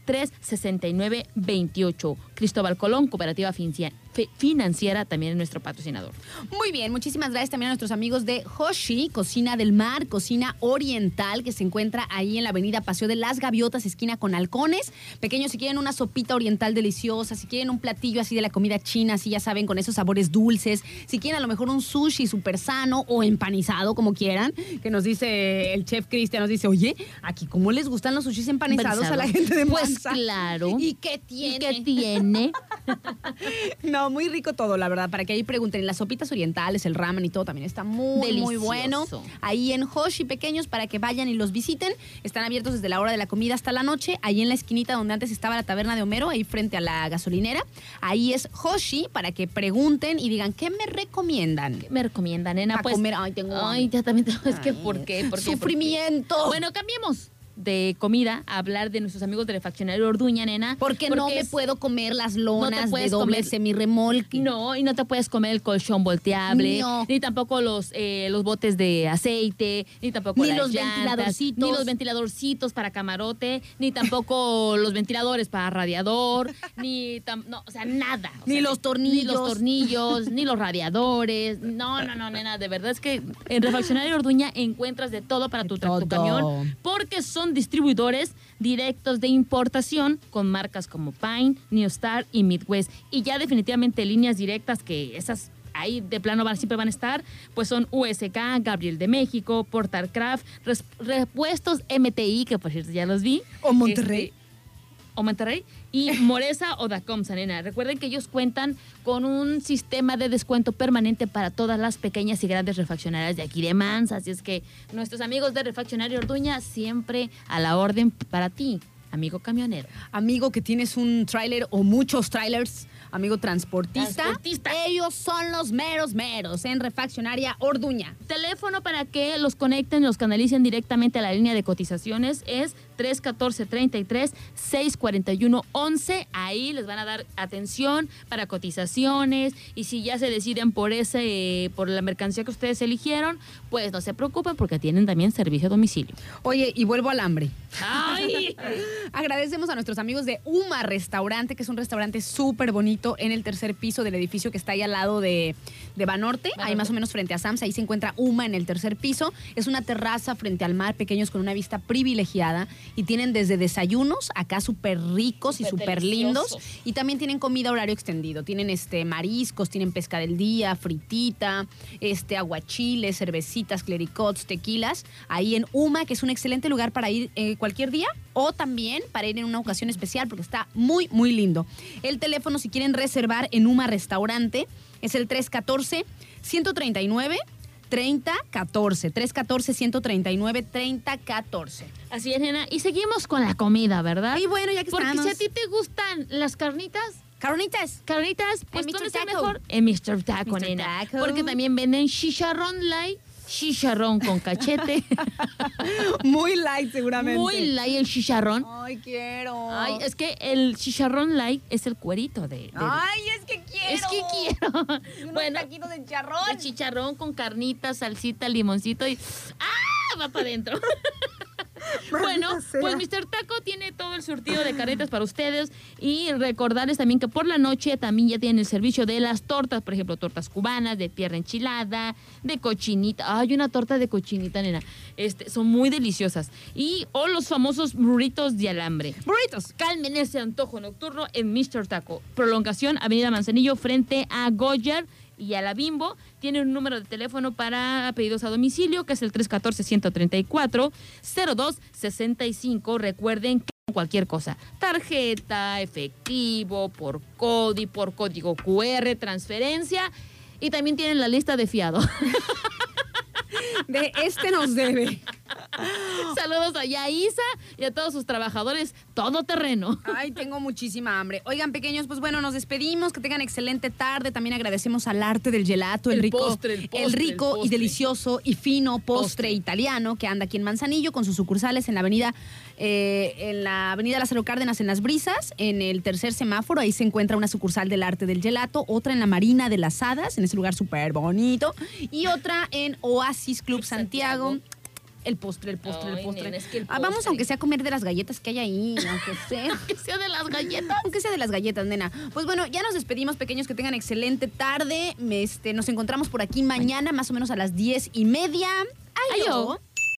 33 369 28. Cristóbal Colón, Cooperativa Financiera, también es nuestro patrocinador. Muy bien, muchísimas gracias también a nuestros amigos de Hoshi, Cocina del Mar, Cocina Oriental, que se encuentra ahí en la avenida Paseo de las Gaviotas, esquina con halcones. Pequeños, si quieren una sopita oriental deliciosa, si quieren un platillo así de la comida china, así ya saben, con esos sabores dulces, si quieren a lo mejor un sushi súper sano o empanizado, como quieran, que nos dice el chef Cristian, nos dice, oye, aquí cómo les gustan los sushis empanizados a la gente de Pues Claro. ¿Y qué ¿Y tiene? qué tiene? No, muy rico todo, la verdad, para que ahí pregunten. Y Las sopitas orientales, el ramen y todo también está muy, muy Delicioso. bueno. Ahí en Hoshi Pequeños para que vayan y los visiten. Están abiertos desde la hora de la comida hasta la noche. Ahí en la esquinita donde antes estaba la taberna de Homero, ahí frente a la gasolinera. Ahí es Hoshi para que pregunten y digan, ¿qué me recomiendan? me recomienda, nena? Pa' pues, comer. Ay, tengo Ay, ya también tengo. Es que, ¿por qué? ¿Por qué? ¿Por qué? Sufrimiento. Bueno, cambiemos de comida a hablar de nuestros amigos de Refaccionario Orduña, nena. porque no me es- puedo comer las lonas de puedes doble comer- semirremolque. No, y no te puedes comer el colchón volteable, No. ni tampoco los, eh, los botes de aceite, ni tampoco Ni las los llantas, ventiladorcitos. ni los ventiladorcitos para camarote, ni tampoco los ventiladores para radiador, ni tam- no, o sea, nada. O Ni sea, los Ni tornillos. los tornillos, ni los radiadores. No, no, no, nena, de verdad es que en Refaccionario Orduña encuentras de todo para tu, tu camión, porque son distribuidores directos de importación con marcas como Pine, New Star y Midwest. Y ya definitivamente líneas directas que esas ahí de plano van, siempre van a estar, pues son USK, Gabriel de México, Portarcraft, repuestos MTI, que por cierto ya los vi. O Monterrey. Este, o Monterrey y Moresa o Dacom Sanena. Recuerden que ellos cuentan con un sistema de descuento permanente para todas las pequeñas y grandes refaccionarias de aquí de Mansa. Así es que nuestros amigos de Refaccionario Orduña siempre a la orden para ti, amigo camionero. amigo que tienes un tráiler o muchos trailers, amigo transportista, Transportista. ellos son los meros meros en Refaccionaria Orduña. Teléfono para que los conecten, los canalicen directamente a la línea de cotizaciones es 314-33-641-11. Ahí les van a dar atención para cotizaciones y si ya se deciden por ese, por la mercancía que ustedes eligieron, pues no se preocupen porque tienen también servicio a domicilio. Oye, y vuelvo al hambre. ¡Ay! Agradecemos a nuestros amigos de Uma Restaurante, que es un restaurante súper bonito en el tercer piso del edificio que está ahí al lado de, de Banorte, ahí Banorte. más o menos frente a Sams, ahí se encuentra Uma en el tercer piso. Es una terraza frente al mar, pequeños con una vista privilegiada y tienen desde desayunos acá súper ricos y Súper lindos. Y también tienen comida a horario extendido. Tienen este mariscos, tienen pesca del día, fritita, este aguachiles, cervecitas, clericots, tequilas. Ahí en Uma, que es un excelente lugar para ir eh, cualquier día o también para ir en una ocasión especial porque está muy, muy lindo. El teléfono, si quieren reservar en Uma Restaurante, es el 314 139 3014 314 139 3014 Así es, nena. Y seguimos con la comida, ¿verdad? Y bueno, ya que Porque estamos. si a ti te gustan las carnitas, Caronitas. Carnitas, pues ¿dónde está mejor? En Mr. Taco, Mr. nena. Taco. Porque también venden chicharrón light, chicharrón con cachete. Muy light seguramente. Muy light el chicharrón. Ay, quiero. Ay, es que el chicharrón light es el cuerito de... de- Ay, es que quiero. es que quiero. Unos bueno, taquitos de charrón. el chicharrón con carnita, salsita, limoncito y... ¡Ah! Va para adentro. Bueno, sea. pues Mr. Taco tiene todo el surtido de carretas para ustedes y recordarles también que por la noche también ya tienen el servicio de las tortas, por ejemplo, tortas cubanas, de pierna enchilada, de cochinita. Hay una torta de cochinita, nena. Este, son muy deliciosas. Y o los famosos burritos de alambre. Burritos. Calmen ese antojo nocturno en Mr. Taco. Prolongación Avenida Manzanillo frente a Goyer y a la Bimbo. Tiene un número de teléfono para pedidos a domicilio que es el 314-134-0265. Recuerden que cualquier cosa, tarjeta, efectivo, por CODI, por código QR, transferencia y también tienen la lista de fiado. De este nos debe. Saludos a Isa y a todos sus trabajadores todoterreno. Ay, tengo muchísima hambre. Oigan, pequeños, pues bueno, nos despedimos. Que tengan excelente tarde. También agradecemos al arte del gelato, el, El rico, postre, el postre, rico el y delicioso y fino postre, Postre. italiano que anda aquí en Manzanillo con sus sucursales en la avenida, eh, en la avenida Lázaro Cárdenas en Las Brisas, en el tercer semáforo. Ahí se encuentra una sucursal del arte del gelato, otra en la Marina de las Hadas, en ese lugar súper bonito, y otra en Oasis Club Santiago. El postre, el postre, el postre. nena, es que el Ah, vamos, aunque sea a comer de las galletas que hay ahí, aunque sea. De las galletas. Aunque sea de las galletas, nena. Pues bueno, ya nos despedimos, pequeños, que tengan excelente tarde. Este, nos encontramos por aquí mañana, más o menos a las diez y media. Ayo.